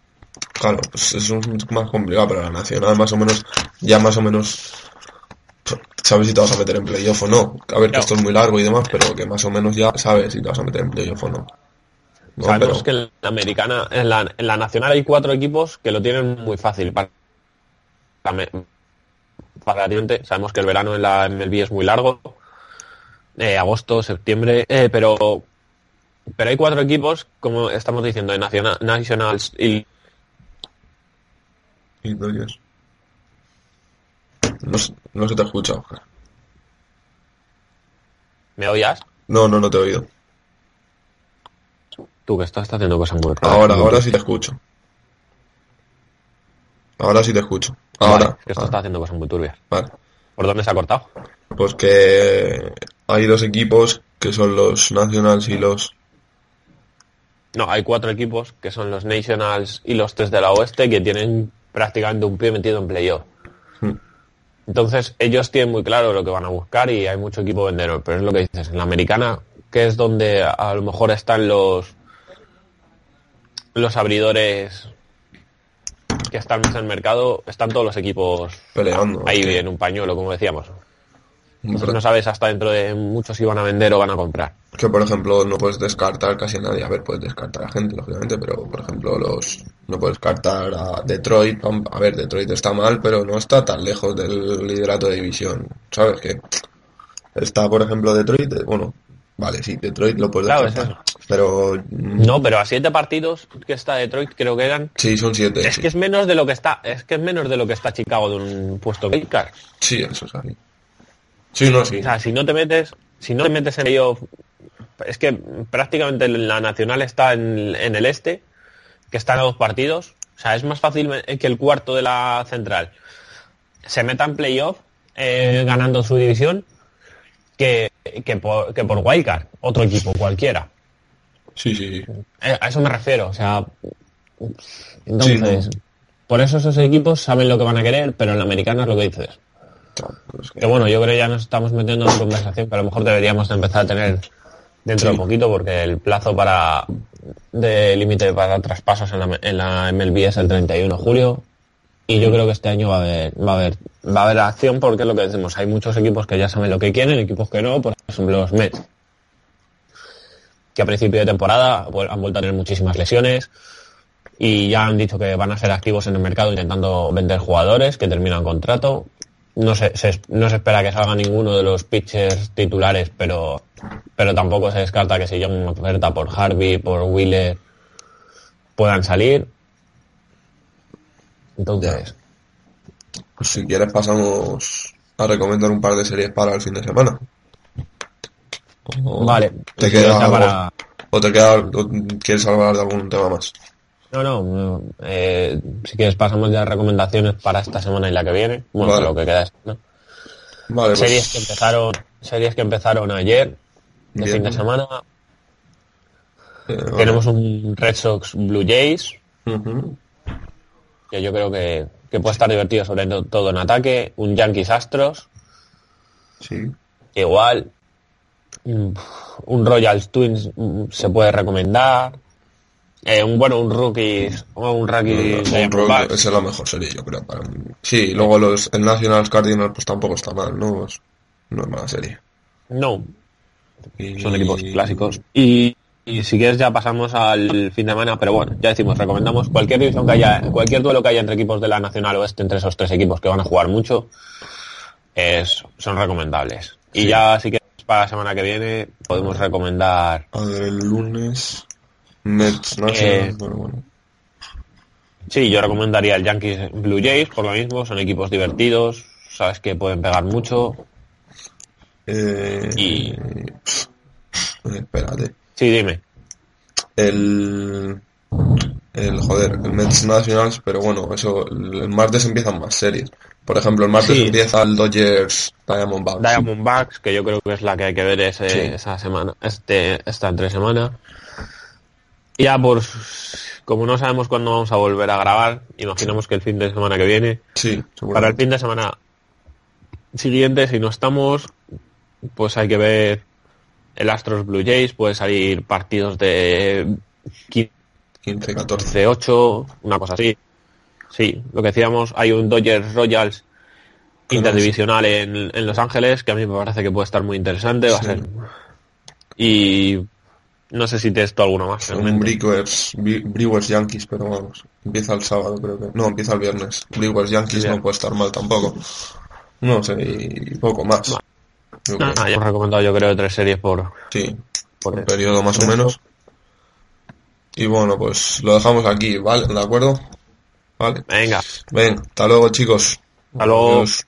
Claro, pues es un más complicado, pero la nacional más o menos, ya más o menos sabes si te vas a meter en playoff o no. A ver, que esto es muy largo y demás, pero que más o menos ya sabes si te vas a meter en playoff o no. No, Sabemos pero- que en la americana, en la, en la nacional hay cuatro equipos que lo tienen muy fácil para, Sabemos que el verano en la MLB es muy largo, eh, agosto, septiembre, eh, pero pero hay cuatro equipos, como estamos diciendo, de nacional, Nationals y y Dodgers. No, no se te escucha, Oscar. ¿Me oías? No, no, no te he oído. Tú que estás haciendo cosas muy raras. Ahora, ahora sí te escucho. Ahora sí te escucho. Vale, Ahora. que esto Ah, está haciendo cosas muy turbias. vale. ¿Por dónde se ha cortado? Pues que hay dos equipos que son los Nationals y los... No, hay cuatro equipos que son los Nationals y los tres de la Oeste que tienen prácticamente un pie metido en playoff. Hmm. Entonces, ellos tienen muy claro lo que van a buscar y hay mucho equipo vendedor. Pero es lo que dices, en la americana, que es donde a lo mejor están los los abridores que están en el mercado, están todos los equipos Peleando. ahí en un pañuelo, como decíamos. Entonces no sabes hasta dentro de muchos si van a vender o van a comprar. Que por ejemplo no puedes descartar casi a nadie. A ver, puedes descartar a gente, lógicamente, pero por ejemplo los no puedes descartar a Detroit. A ver, Detroit está mal, pero no está tan lejos del liderato de división. ¿Sabes? Que está, por ejemplo, Detroit. eh, Bueno, vale, sí, Detroit lo puedes Claro, es. Pero mm, No, pero a siete partidos que está Detroit creo que eran sí, son siete. Es sí. que es menos de lo que está, es que es menos de lo que está Chicago de un puesto card. Sí, eso es así. Sí, no, sí. O sea, si no te metes, si no te metes en ello, es que prácticamente la nacional está en, en el este, que está a dos partidos. O sea, es más fácil que el cuarto de la central se meta en playoff eh, ganando su división que, que por, que por wildcard, otro equipo cualquiera. Sí, sí, sí. Eh, A eso me refiero, o sea, entonces, Sí, por eso esos equipos saben lo que van a querer, pero en la americana es lo que dices. Es que- Que bueno, yo creo que ya nos estamos metiendo en una conversación que a lo mejor deberíamos de empezar a tener dentro Sí. de poquito, porque el plazo para de límite para traspasos en la, en la MLB es el 31 de julio. Y yo creo que este año va a haber, va a haber, va a haber acción porque es lo que decimos, hay muchos equipos que ya saben lo que quieren, equipos que no, por ejemplo los Mets, que a principio de temporada han vuelto a tener muchísimas lesiones y ya han dicho que van a ser activos en el mercado intentando vender jugadores que terminan contrato. No se, se- no se espera que salga ninguno de los pitchers titulares, pero, pero tampoco se descarta que si llega una oferta por Harvey, por Wheeler, puedan salir. Entonces, Pues si quieres pasamos a recomendar un par de series para el fin de semana. O vale. ¿Te queda algo? para- ¿O te queda, o quieres hablar de algún tema más? No, no, eh, si quieres pasamos ya a recomendaciones para esta semana y la que viene. Bueno, Vale. lo que queda es, ¿no? Vale, pues, Series que empezaron, series que empezaron ayer, de Bien. fin de semana. eh, vale. Tenemos un Red Sox Blue Jays. Que yo creo que, que puede estar divertido sobre to- todo en ataque. Un Yankees Astros, Sí. igual. mm, Un Royals Twins mm, se puede recomendar. Eh, un bueno, un Rookies, o un Rookie esa es la mejor serie, yo creo. Para mí. Sí, luego los, el Nationals Cardinals pues tampoco está mal, ¿no? Es- no es mala serie. No, Y- son equipos clásicos. Y, y si quieres ya pasamos al fin de semana, pero bueno, ya decimos, recomendamos cualquier división que haya, cualquier duelo que haya entre equipos de la Nacional Oeste, entre esos tres equipos que van a jugar mucho, es, son recomendables. Y ya si quieres para la semana que viene, podemos recomendar, A ver, el lunes. Mets Nationals, Eh, bueno, bueno. sí, yo recomendaría el Yankees Blue Jays, por lo mismo, son equipos divertidos, sabes que pueden pegar mucho. Eh, y- espérate. Sí, dime. El. El, joder, el Mets Nationals, pero bueno, eso, el, martes empiezan más series. Por ejemplo, el martes Sí. empieza el Dodgers Diamondbacks. Diamondbacks, que yo creo que es la que hay que ver ese- Sí. esa semana, este, esta entre semana. Y ya por, como no sabemos cuándo vamos a volver a grabar, imaginamos que el fin de semana que viene, Sí, para el fin de semana siguiente, si no estamos, pues hay que ver el Astros Blue Jays, puede salir partidos de 15, 14. 15-8, una cosa así. Sí, lo que decíamos, hay un Dodgers Royals interdivisional en, en Los Ángeles, que a mí me parece que puede estar muy interesante. Va a ser. Y no sé si te esto alguno más. Un. Brewers, Bre- Brewers Yankees, pero vamos, empieza el sábado creo que. No, empieza el viernes. Brewers Yankees Sí, no puede estar mal tampoco. No sé, y poco más. Vale. Yo creo. Ah, ya hemos recomendado yo creo tres series por, Sí, por un periodo más o menos. Y bueno, pues lo dejamos aquí, ¿vale? ¿De acuerdo? Vale. Venga, Ven, hasta luego chicos. Hasta luego. Adiós.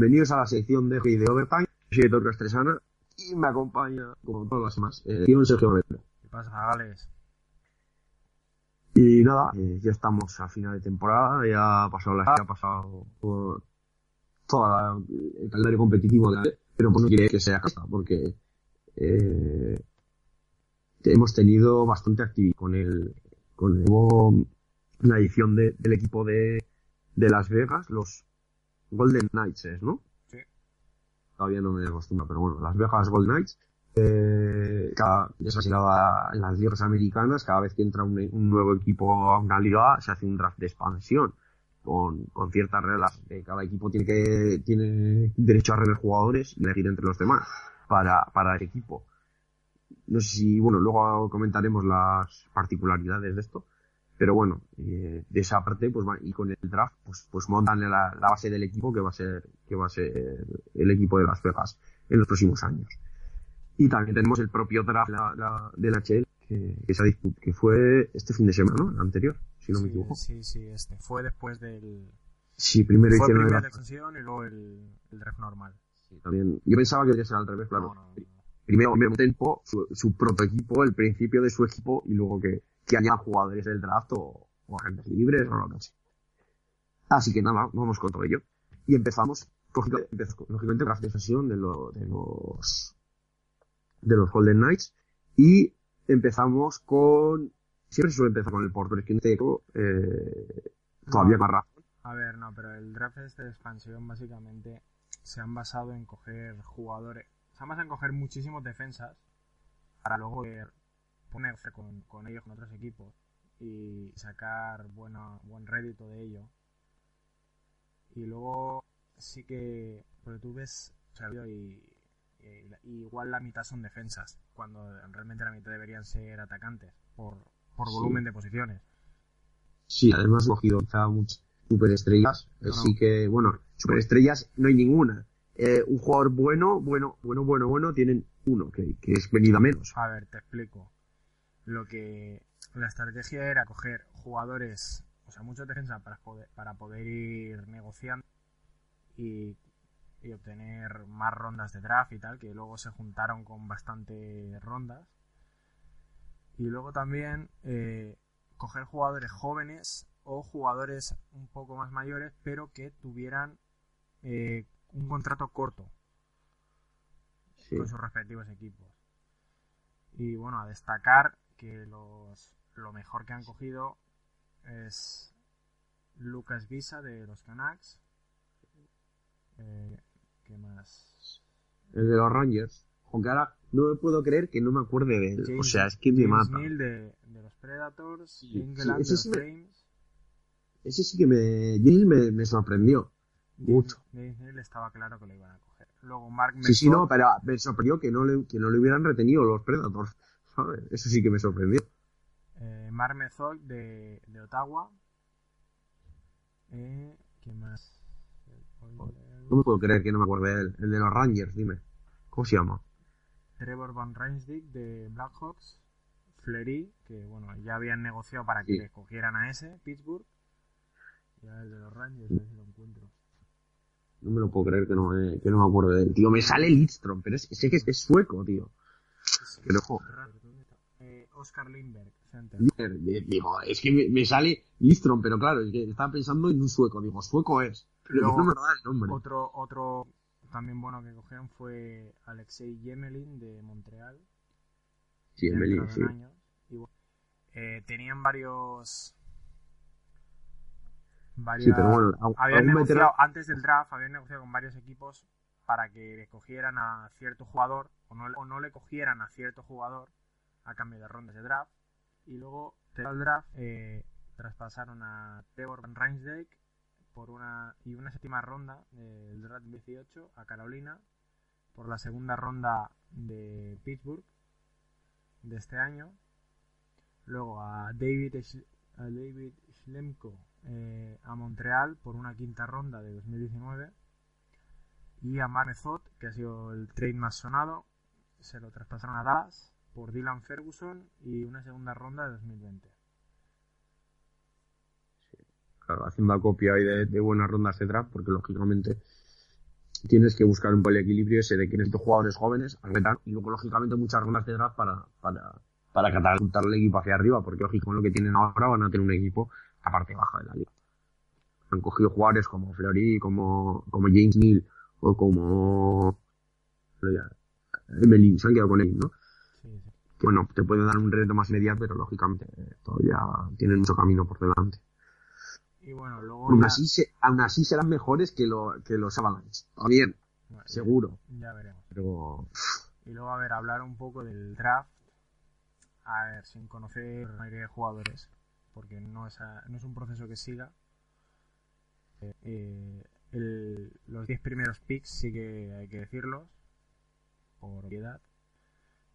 Bienvenidos a la sección de Hoy de Overtime. Soy Héctor Castresana y me acompaña, como todas las semanas, eh, Sergio Romero. ¿Qué pasa, Gales? Y nada, eh, ya estamos a final de temporada, ya ha pasado la ya ha pasado por todo el calendario competitivo, de la- pero pues no quiere que sea casta, porque eh, hemos tenido bastante actividad con el con el nuevo- la edición de- del equipo de, de Las Vegas, los Golden Knights, ¿es, ¿no? Sí. Todavía no me acostumbro, pero bueno, Las Vegas Golden Knights eh, cada, ya en las ligas americanas, cada vez que entra un, un nuevo equipo a una liga, se hace un draft de expansión con, con ciertas reglas. Eh, cada equipo tiene que tiene derecho a rever jugadores y elegir entre los demás para, para el equipo. No sé si, bueno, luego comentaremos las particularidades de esto, pero bueno, eh, de esa parte, pues y con el draft, pues, pues montan la, la base del equipo que va a ser, que va a ser el equipo de Las Vegas en los próximos años. Y también tenemos el propio draft la, la, de la HL que, que, se ha que fue este fin de semana, ¿no? El anterior, si no me Sí, equivoco. sí, sí, este. Fue después del... Sí, primero Fue hicieron de extensión y luego el, el draft normal. Sí, también. Yo pensaba que debería ser al revés, claro. No, no, no. Primero, primero tiempo, su, su protoequipo, el principio de su equipo, y luego que, que añadan jugadores del draft o, o agentes libres o lo que sea. Así que nada, vamos con todo ello. Y empezamos, lógicamente, draft de sesión de, lo- de los de los Golden Knights y empezamos con siempre se suele empezar con el por pero es que este caso, eh, todavía No. más razón A ver, no, pero el draft este de expansión básicamente se han basado en coger jugadores, se han basado en coger muchísimos defensas para luego ponerse con, con ellos, con otros equipos y sacar buena, buen rédito de ello. Y luego sí que, porque tú ves, y, y- y igual la mitad son defensas, cuando realmente la mitad deberían ser atacantes, por, por Sí. volumen de posiciones. Sí, además cogido quizá muchas superestrellas. No. Así que, bueno, superestrellas no hay ninguna. Eh, un jugador bueno, bueno, bueno, bueno, bueno, tienen uno, que, que es venido a menos. A ver, te explico. Lo que la estrategia era coger jugadores, o sea, muchos defensas para poder, para poder ir negociando y, y obtener más rondas de draft y tal, que luego se juntaron con bastantes rondas. Y luego también eh, coger jugadores jóvenes o jugadores un poco más mayores, pero que tuvieran eh, un contrato corto Sí. con sus respectivos equipos. Y bueno, a destacar que los, lo mejor que han cogido es Lucas Visa de los Canucks. Eh, ¿Qué más? El de los Rangers. Aunque ahora no me puedo creer que no me acuerde de él. o sea, es que me James mata. Neal de, de los Predators, Sí, sí, ese de los sí me-. Ese sí que me, James me, me sorprendió. Mucho. James Neal estaba claro que lo iban a coger. Luego Mark Sí, sí, no, pero me sorprendió que no le, que no le hubieran retenido los Predators. Eso sí que me sorprendió. eh, Method de, de Ottawa. Eh, ¿Qué más? No me puedo creer que no me acuerde de él. El de los Rangers, dime. ¿Cómo se llama? Trevor Van Reinsdyk de Blackhawks, Fleury, que bueno, ya habían negociado para que Sí. le cogieran a ese, Pittsburgh, y ahora el de los Rangers, a ver si lo encuentro. No me lo puedo creer que no me, que no me acuerdo de él. Tío, me sale Lidstrom, pero es, sé que es, es sueco, tío. Es que Pero, es Oscar Lindberg, center. Digo, es que me, me sale Lidstrom, pero claro, es que estaba pensando en un sueco. Digo, sueco es. Pero Luego, no me da el nombre. Otro, otro también bueno que cogieron fue Alexei Yemelin de Montreal. Sí, dentro Emelín, de sí. un año. Y bueno, eh, tenían varios. varias- Sí, pero bueno, a- habían negociado, antes del draft, habían negociado con varios equipos para que le cogieran a cierto jugador o no, o no le cogieran a cierto jugador a cambio de rondas de draft. Y luego, el draft, eh, traspasaron a Trevor Van por una y una séptima ronda del draft 18 a Carolina por la segunda ronda de Pittsburgh de este año. Luego a David, a David Schlemko eh, a Montreal por una quinta ronda de 2019. Y a Mark Method, que ha sido el trade más sonado, se lo traspasaron a Dallas por Dylan Ferguson y una segunda ronda de 2020. Claro, haciendo acopio ahí de, buenas rondas de draft, porque lógicamente tienes que buscar un el equilibrio ese de que necesito jugadores jóvenes, y luego lógicamente muchas rondas de draft para, para, para catapultar el equipo hacia arriba, porque lógico lo que tienen ahora van a tener un equipo a parte baja de la liga. Han cogido jugadores como Fleury, como, como James Neal, o como Emelin, se han quedado con él, ¿no? Bueno, te pueden dar un reto más inmediato, pero lógicamente eh, todavía tienen mucho camino por delante. Y bueno, luego Aún ya- así, se- aún así serán mejores que, lo, que los Avalanche. También, bueno, seguro. ya veremos. Pero Y luego, a ver, hablar un poco del draft. A ver, sin conocer la mayoría de jugadores. Porque no es, a- no es un proceso que siga. Eh, el- los 10 primeros picks sí que hay que decirlos. Por piedad.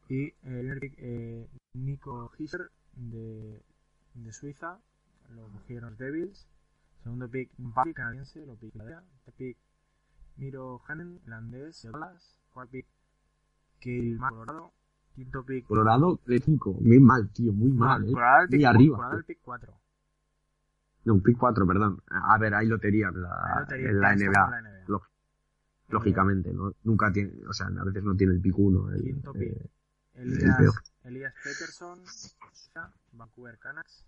Y el eh, Nico Hischer de, de Suiza. Lo cogieron los Devils. Segundo pick, Buffy canadiense. Lo pick Tercer pick, Miro Hannen, irlandés de Dallas. Cuarto pick, Mack, Colorado. Quinto pick. Colorado de 5. Muy mal, tío, muy mal, No, ¿eh? Colorado el pick, Muy arriba. Colorado el pick 4. No, pick 4, perdón. A ver, hay lotería en la, en la NBA. Lóg- Lógicamente, ¿no? Nunca tiene, o sea, a veces no tiene el pick 1. El, Quinto pick. eh, Elias, peor. Elias Peterson, Vancouver Canucks.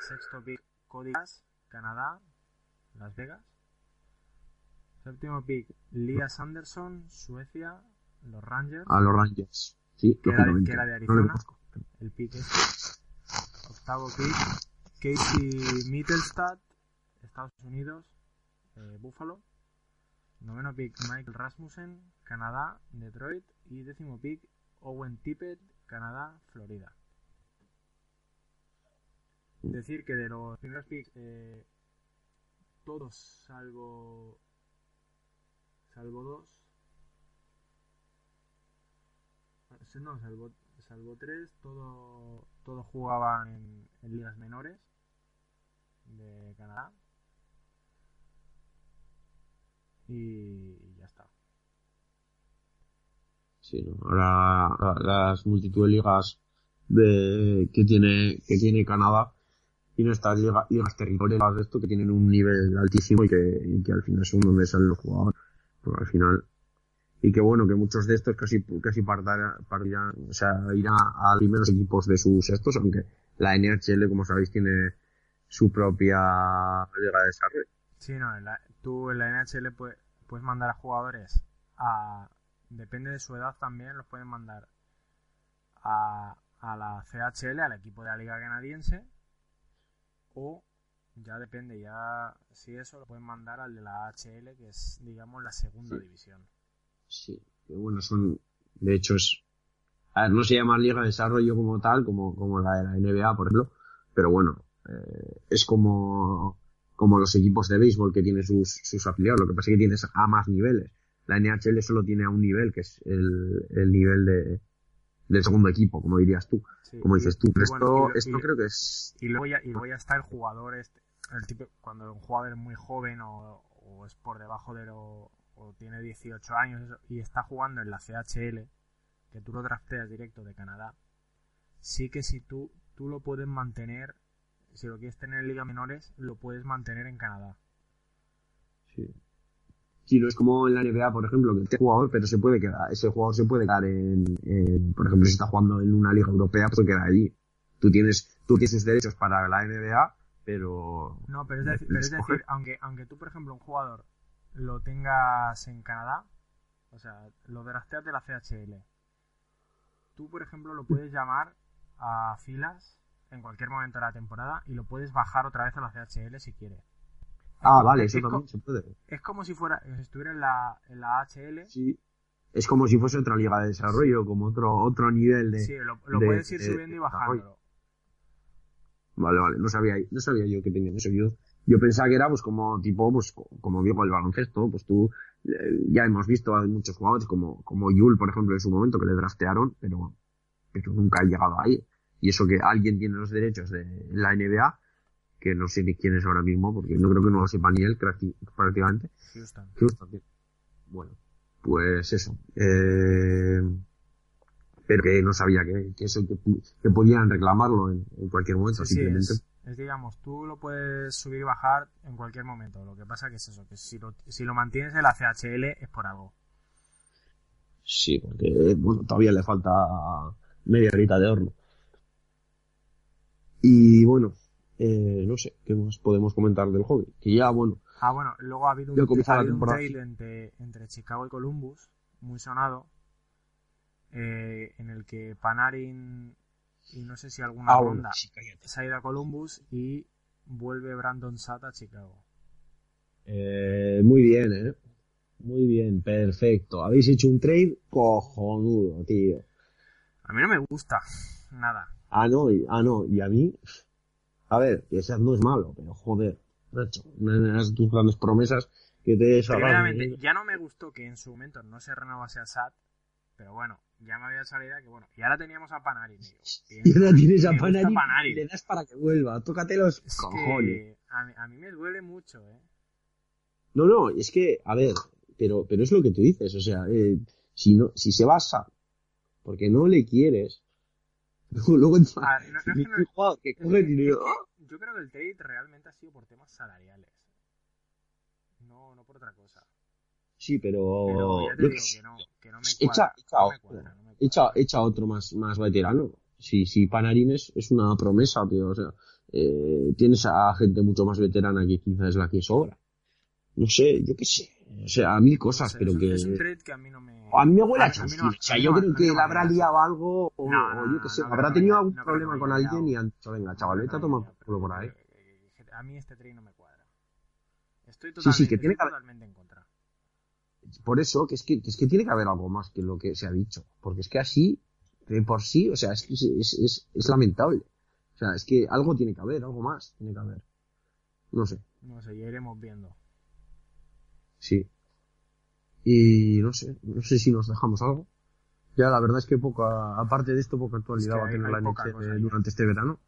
Sexto pick, Cody Canadá, Las Vegas. Séptimo pick, Lias Anderson, Suecia, los Rangers. a los Rangers. Sí, Que era que era de Arizona. el pick este. Octavo pick, Casey Mittelstadt, Estados Unidos, eh, Buffalo. Noveno pick, Michael Rasmussen, Canadá, Detroit. Y décimo pick, Owen Tippett, Canadá, Florida. Decir que de los primeros picks, eh, todos salvo. salvo dos. Sí, No, salvo, salvo tres, todo, todos jugaban en, ligas menores de Canadá. Y. Sí, ¿no? Ahora la- las multitud de ligas de, que tiene que tiene Canadá tiene estas liga- ligas territoriales de esto que tienen un nivel altísimo y que, y que al final son donde salen los jugadores. Porque al final y que bueno que muchos de estos casi casi partirán, partirán o sea irán a primeros equipos de sus estos aunque la NHL como sabéis tiene su propia liga de desarrollo Sí, no, en la- tú en la NHL puedes mandar a jugadores a. Depende de su edad también, los pueden mandar a, a la CHL, al equipo de la Liga Canadiense, o ya depende, ya si eso lo pueden mandar al de la HL, que es, digamos, la segunda Sí. división. Sí, que bueno, son, de hecho es, a ver, no se llama Liga de Desarrollo como tal, como, como la de la NBA, por ejemplo, pero bueno, eh, es como, como los equipos de béisbol que tienen sus, sus afiliados, lo que pasa es que tienes a más niveles. La NHL solo tiene a un nivel, que es el, el nivel de, del segundo equipo, como dirías tú, Sí, como dices tú, pero bueno, esto, y esto y- creo que es, Y luego ya, y luego ya está el jugador, este, el tipo, cuando un jugador es muy joven o, o es por debajo de lo, o tiene 18 años y está jugando en la CHL, que tú lo drafteas directo de Canadá, sí que si tú, tú lo puedes mantener, si lo quieres tener en liga menores, lo puedes mantener en Canadá. Sí. No es como en la NBA, por ejemplo, que este jugador, pero se puede quedar, ese jugador se puede quedar en, en- por ejemplo, si está jugando en una liga europea, pues se queda allí. Tú tienes, tú tienes derechos para la NBA, pero No, pero es, decir, pero es Escoger. decir, aunque, aunque tú, por ejemplo, un jugador lo tengas en Canadá, o sea, lo drafteas de la CHL, tú, por ejemplo, lo puedes llamar a filas en cualquier momento de la temporada y lo puedes bajar otra vez a la CHL si quieres. Ah, vale, Es eso co- también se puede. Es como si fuera, si estuviera en la, en la HL, Sí. Es como si fuese otra liga de desarrollo, como otro otro nivel de... sí, lo, lo de- puedes ir de- subiendo y bajándolo. Vale, vale, no sabía, no sabía yo que tenían eso. Yo, yo pensaba que era pues como tipo, pues co- como digo, el baloncesto, pues tú, eh, ya hemos visto a muchos jugadores como, como Yul, por ejemplo, en su momento, que le draftearon, pero, pero nunca ha llegado ahí. Y eso que alguien tiene los derechos de la NBA, que no sé ni quién es ahora mismo, porque no creo que no lo sepa ni él prácti- prácticamente. Houston. Bueno, pues eso. Eh, pero que no sabía que, que eso, que, podían reclamarlo en, en cualquier momento, Sí, sí, simplemente. es, es, digamos, tú lo puedes subir y bajar en cualquier momento. Lo que pasa que es eso, que si lo, si lo mantienes en la CHL es por algo. Sí, porque bueno, todavía le falta media horita de horno. Y bueno, eh, no sé, ¿qué más podemos comentar del hobby? Que ya, bueno, Ah, bueno, luego ha habido un, ha habido un trade entre, entre Chicago y Columbus, muy sonado, eh, en el que Panarin y no sé si alguna Ah, ronda cállate. se ha ido a Columbus y vuelve Brandon Satt a Chicago. Eh, muy bien, eh. Muy bien, perfecto. Habéis hecho un trade cojonudo, tío. A mí no me gusta, nada. Ah, no, ah, no, y a mí, a ver, que ese no es malo, pero joder, Nacho, una de tus grandes promesas que te Primeramente, ya no me gustó que en su momento no se renovase a Satt, pero bueno, ya me había salido que bueno, y ahora teníamos a digo, bien, Y ahora tienes a Panarin, Panarin. y le das para que vuelva, tócate los Es cojones. que a mí, a mí me duele mucho, ¿eh? No, no, es que, a ver, pero, pero es lo que tú dices, o sea, eh, si no, si se basa porque no le quieres, luego Ah, no-. Yo creo que el trade realmente ha sido por temas salariales. No, no por otra cosa. sí, pero, Pero ya te digo que no, que no me Echa- cuadra. echa no me otro. cuadra, no me cuadra. echa, echa otro más, más veterano. Si, si Panarin es, es una promesa, tío, o sea, eh, tienes a gente mucho más veterana que quizás es la que sobra. No sé, yo qué sé, o sea, mil No cosas, pero es, que... es un trade que a mí no me... A mí me huele a, a chanchín. no- o sea, a yo no- creo a que habrá liado algo, o, yo qué sé, habrá tenido algún problema con alguien y han dicho, venga, chaval, vete a tomar por culo por pero ahí. que- A mí este trade no me cuadra. Estoy Sí, totalmente, sí, que tiene que totalmente en contra. Por eso, que es que, que es que tiene que haber algo más que lo que se ha dicho. Porque es que así, de por sí, o sea, es, es, es- es lamentable. O sea, es que algo tiene que haber, algo más tiene que haber. No sé, No sé, ya iremos viendo. Sí. Y no sé, no sé si nos dejamos algo. Ya la verdad es que poca, aparte de esto, poca actualidad Es que va a tener la NHL ya. durante este verano.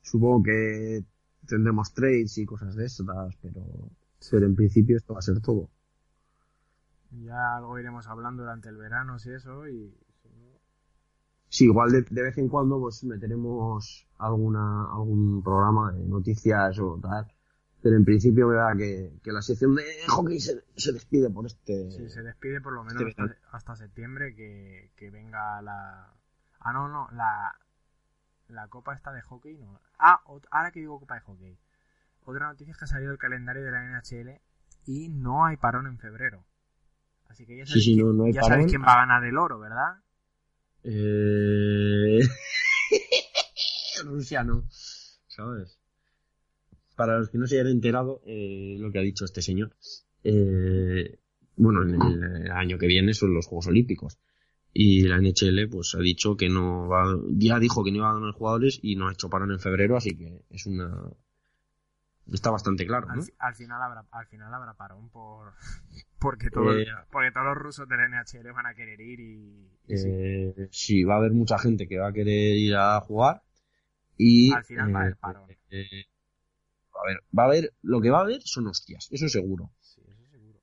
Supongo que tendremos trades y cosas de estas, pero, pero en principio esto va a ser todo. Ya algo iremos hablando durante el verano, si eso, y si no, Sí, igual de, de vez en cuando pues meteremos alguna, algún programa de noticias o tal. Pero en principio me da que, que la sección de hockey se, se despide por este... Sí, se despide por lo menos este hasta, septiembre que, que venga la... Ah, no, no, la, la copa esta de hockey, no. Ah, ahora que digo copa de hockey. Otra noticia es que ha salido el calendario de la NHL y no hay parón en febrero. Así que ya sabéis, sí, no- no ya sabéis quién va a ganar el oro, ¿verdad? Eh... Rusia no. ¿Sabes? Para los que no se hayan enterado, eh, lo que ha dicho este señor. eh, bueno, en el, el año que viene son los Juegos Olímpicos. Y la NHL pues ha dicho que no va, ya dijo que no iba a ganar jugadores y no ha hecho parón en febrero, así que es una está bastante claro, Al, ¿no? al final habrá al final habrá parón por porque Eh, porque todos los rusos del NHL van a querer ir y. Eh, sí, va a haber mucha gente que va a querer ir a jugar y Al final va a haber parón. A ver, va a haber lo que va a haber son hostias, eso seguro. Sí, eso seguro.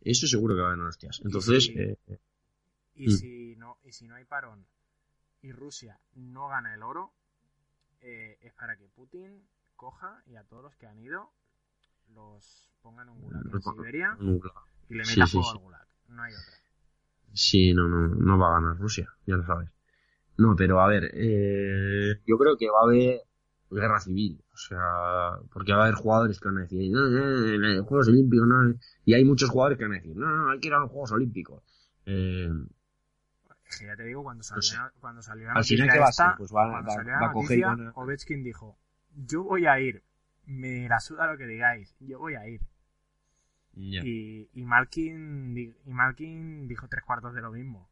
Eso seguro que va a haber hostias. Entonces, eh, Y Mm. si no y si no hay parón y Rusia no gana el oro, eh, es para que Putin coja y a todos los que han ido los pongan en un gulag en Siberia nubla. y le meta sí, fuego sí. al gulag. No hay otra. Sí, no, no, no va a ganar Rusia, ya lo sabes. No, pero a ver, eh, yo creo que va a haber guerra civil, o sea, porque va a haber jugadores que van a decir, no, no, no, no, Juegos Olímpicos, no, y hay muchos jugadores que van a decir, no, no, hay que ir a los Juegos Olímpicos. Eh, ya te digo, cuando salió, sé. cuando salió la Al final, noticia ¿qué va a esta, ser? Pues va- cuando va- salió la a coger noticia, a- Ovechkin dijo, yo voy a ir, me la suda lo que digáis, yo voy a ir. ya. Y, y Malkin y Malkin dijo tres cuartos de lo mismo.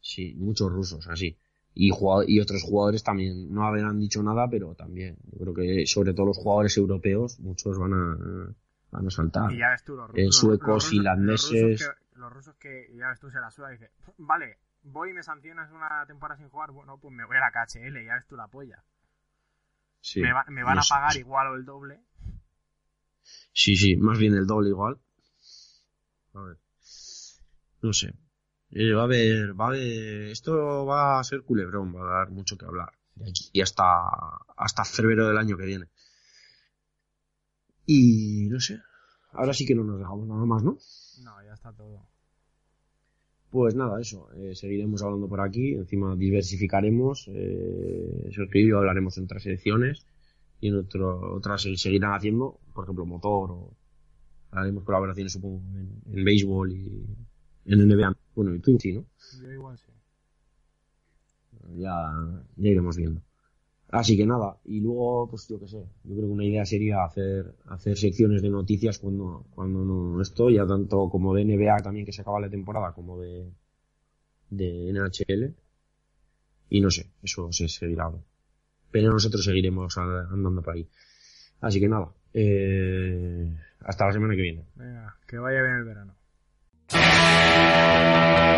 Sí, muchos rusos, así. Y, y otros jugadores también, no habrán dicho nada, pero también. Yo creo que sobre todo los jugadores europeos, muchos van a, van a saltar. Y ya ves tú, los, Eh, los- suecos, los rusos- finlandeses. Los rusos, que, los rusos que ya ves tú se la suda y dice, vale, voy y me sancionas una temporada sin jugar, bueno, pues me voy a la KHL, ya ves tú la polla. Sí, me, va- me van no a pagar igual o el doble. Sí, sí, más bien el doble igual. A ver. No sé. Eh, va a haber, va a haber, esto va a ser culebrón, va a dar mucho que hablar. De aquí hasta, hasta febrero del año que viene. Y no sé. Ahora sí que no nos dejamos nada más, ¿no? No, ya está todo. Pues nada, eso. eh, seguiremos hablando por aquí. Encima diversificaremos. Eh, Sergio y yo hablaremos en otras secciones. Y en otro, otras se seguirán haciendo. Por ejemplo, motor. O haremos colaboraciones, supongo, en, en béisbol y en NBA. Bueno, y tú sí, ¿no? Yo igual sí. Ya, ya iremos viendo. Así que nada, y luego, pues yo qué sé, yo creo que una idea sería hacer, hacer secciones de noticias cuando, cuando no estoy, ya tanto como de NBA también que se acaba la temporada, como de, de NHL. Y no sé, eso se seguirá. Pero nosotros seguiremos andando por ahí. Así que nada, eh, hasta la semana que viene. Venga, que vaya bien el verano.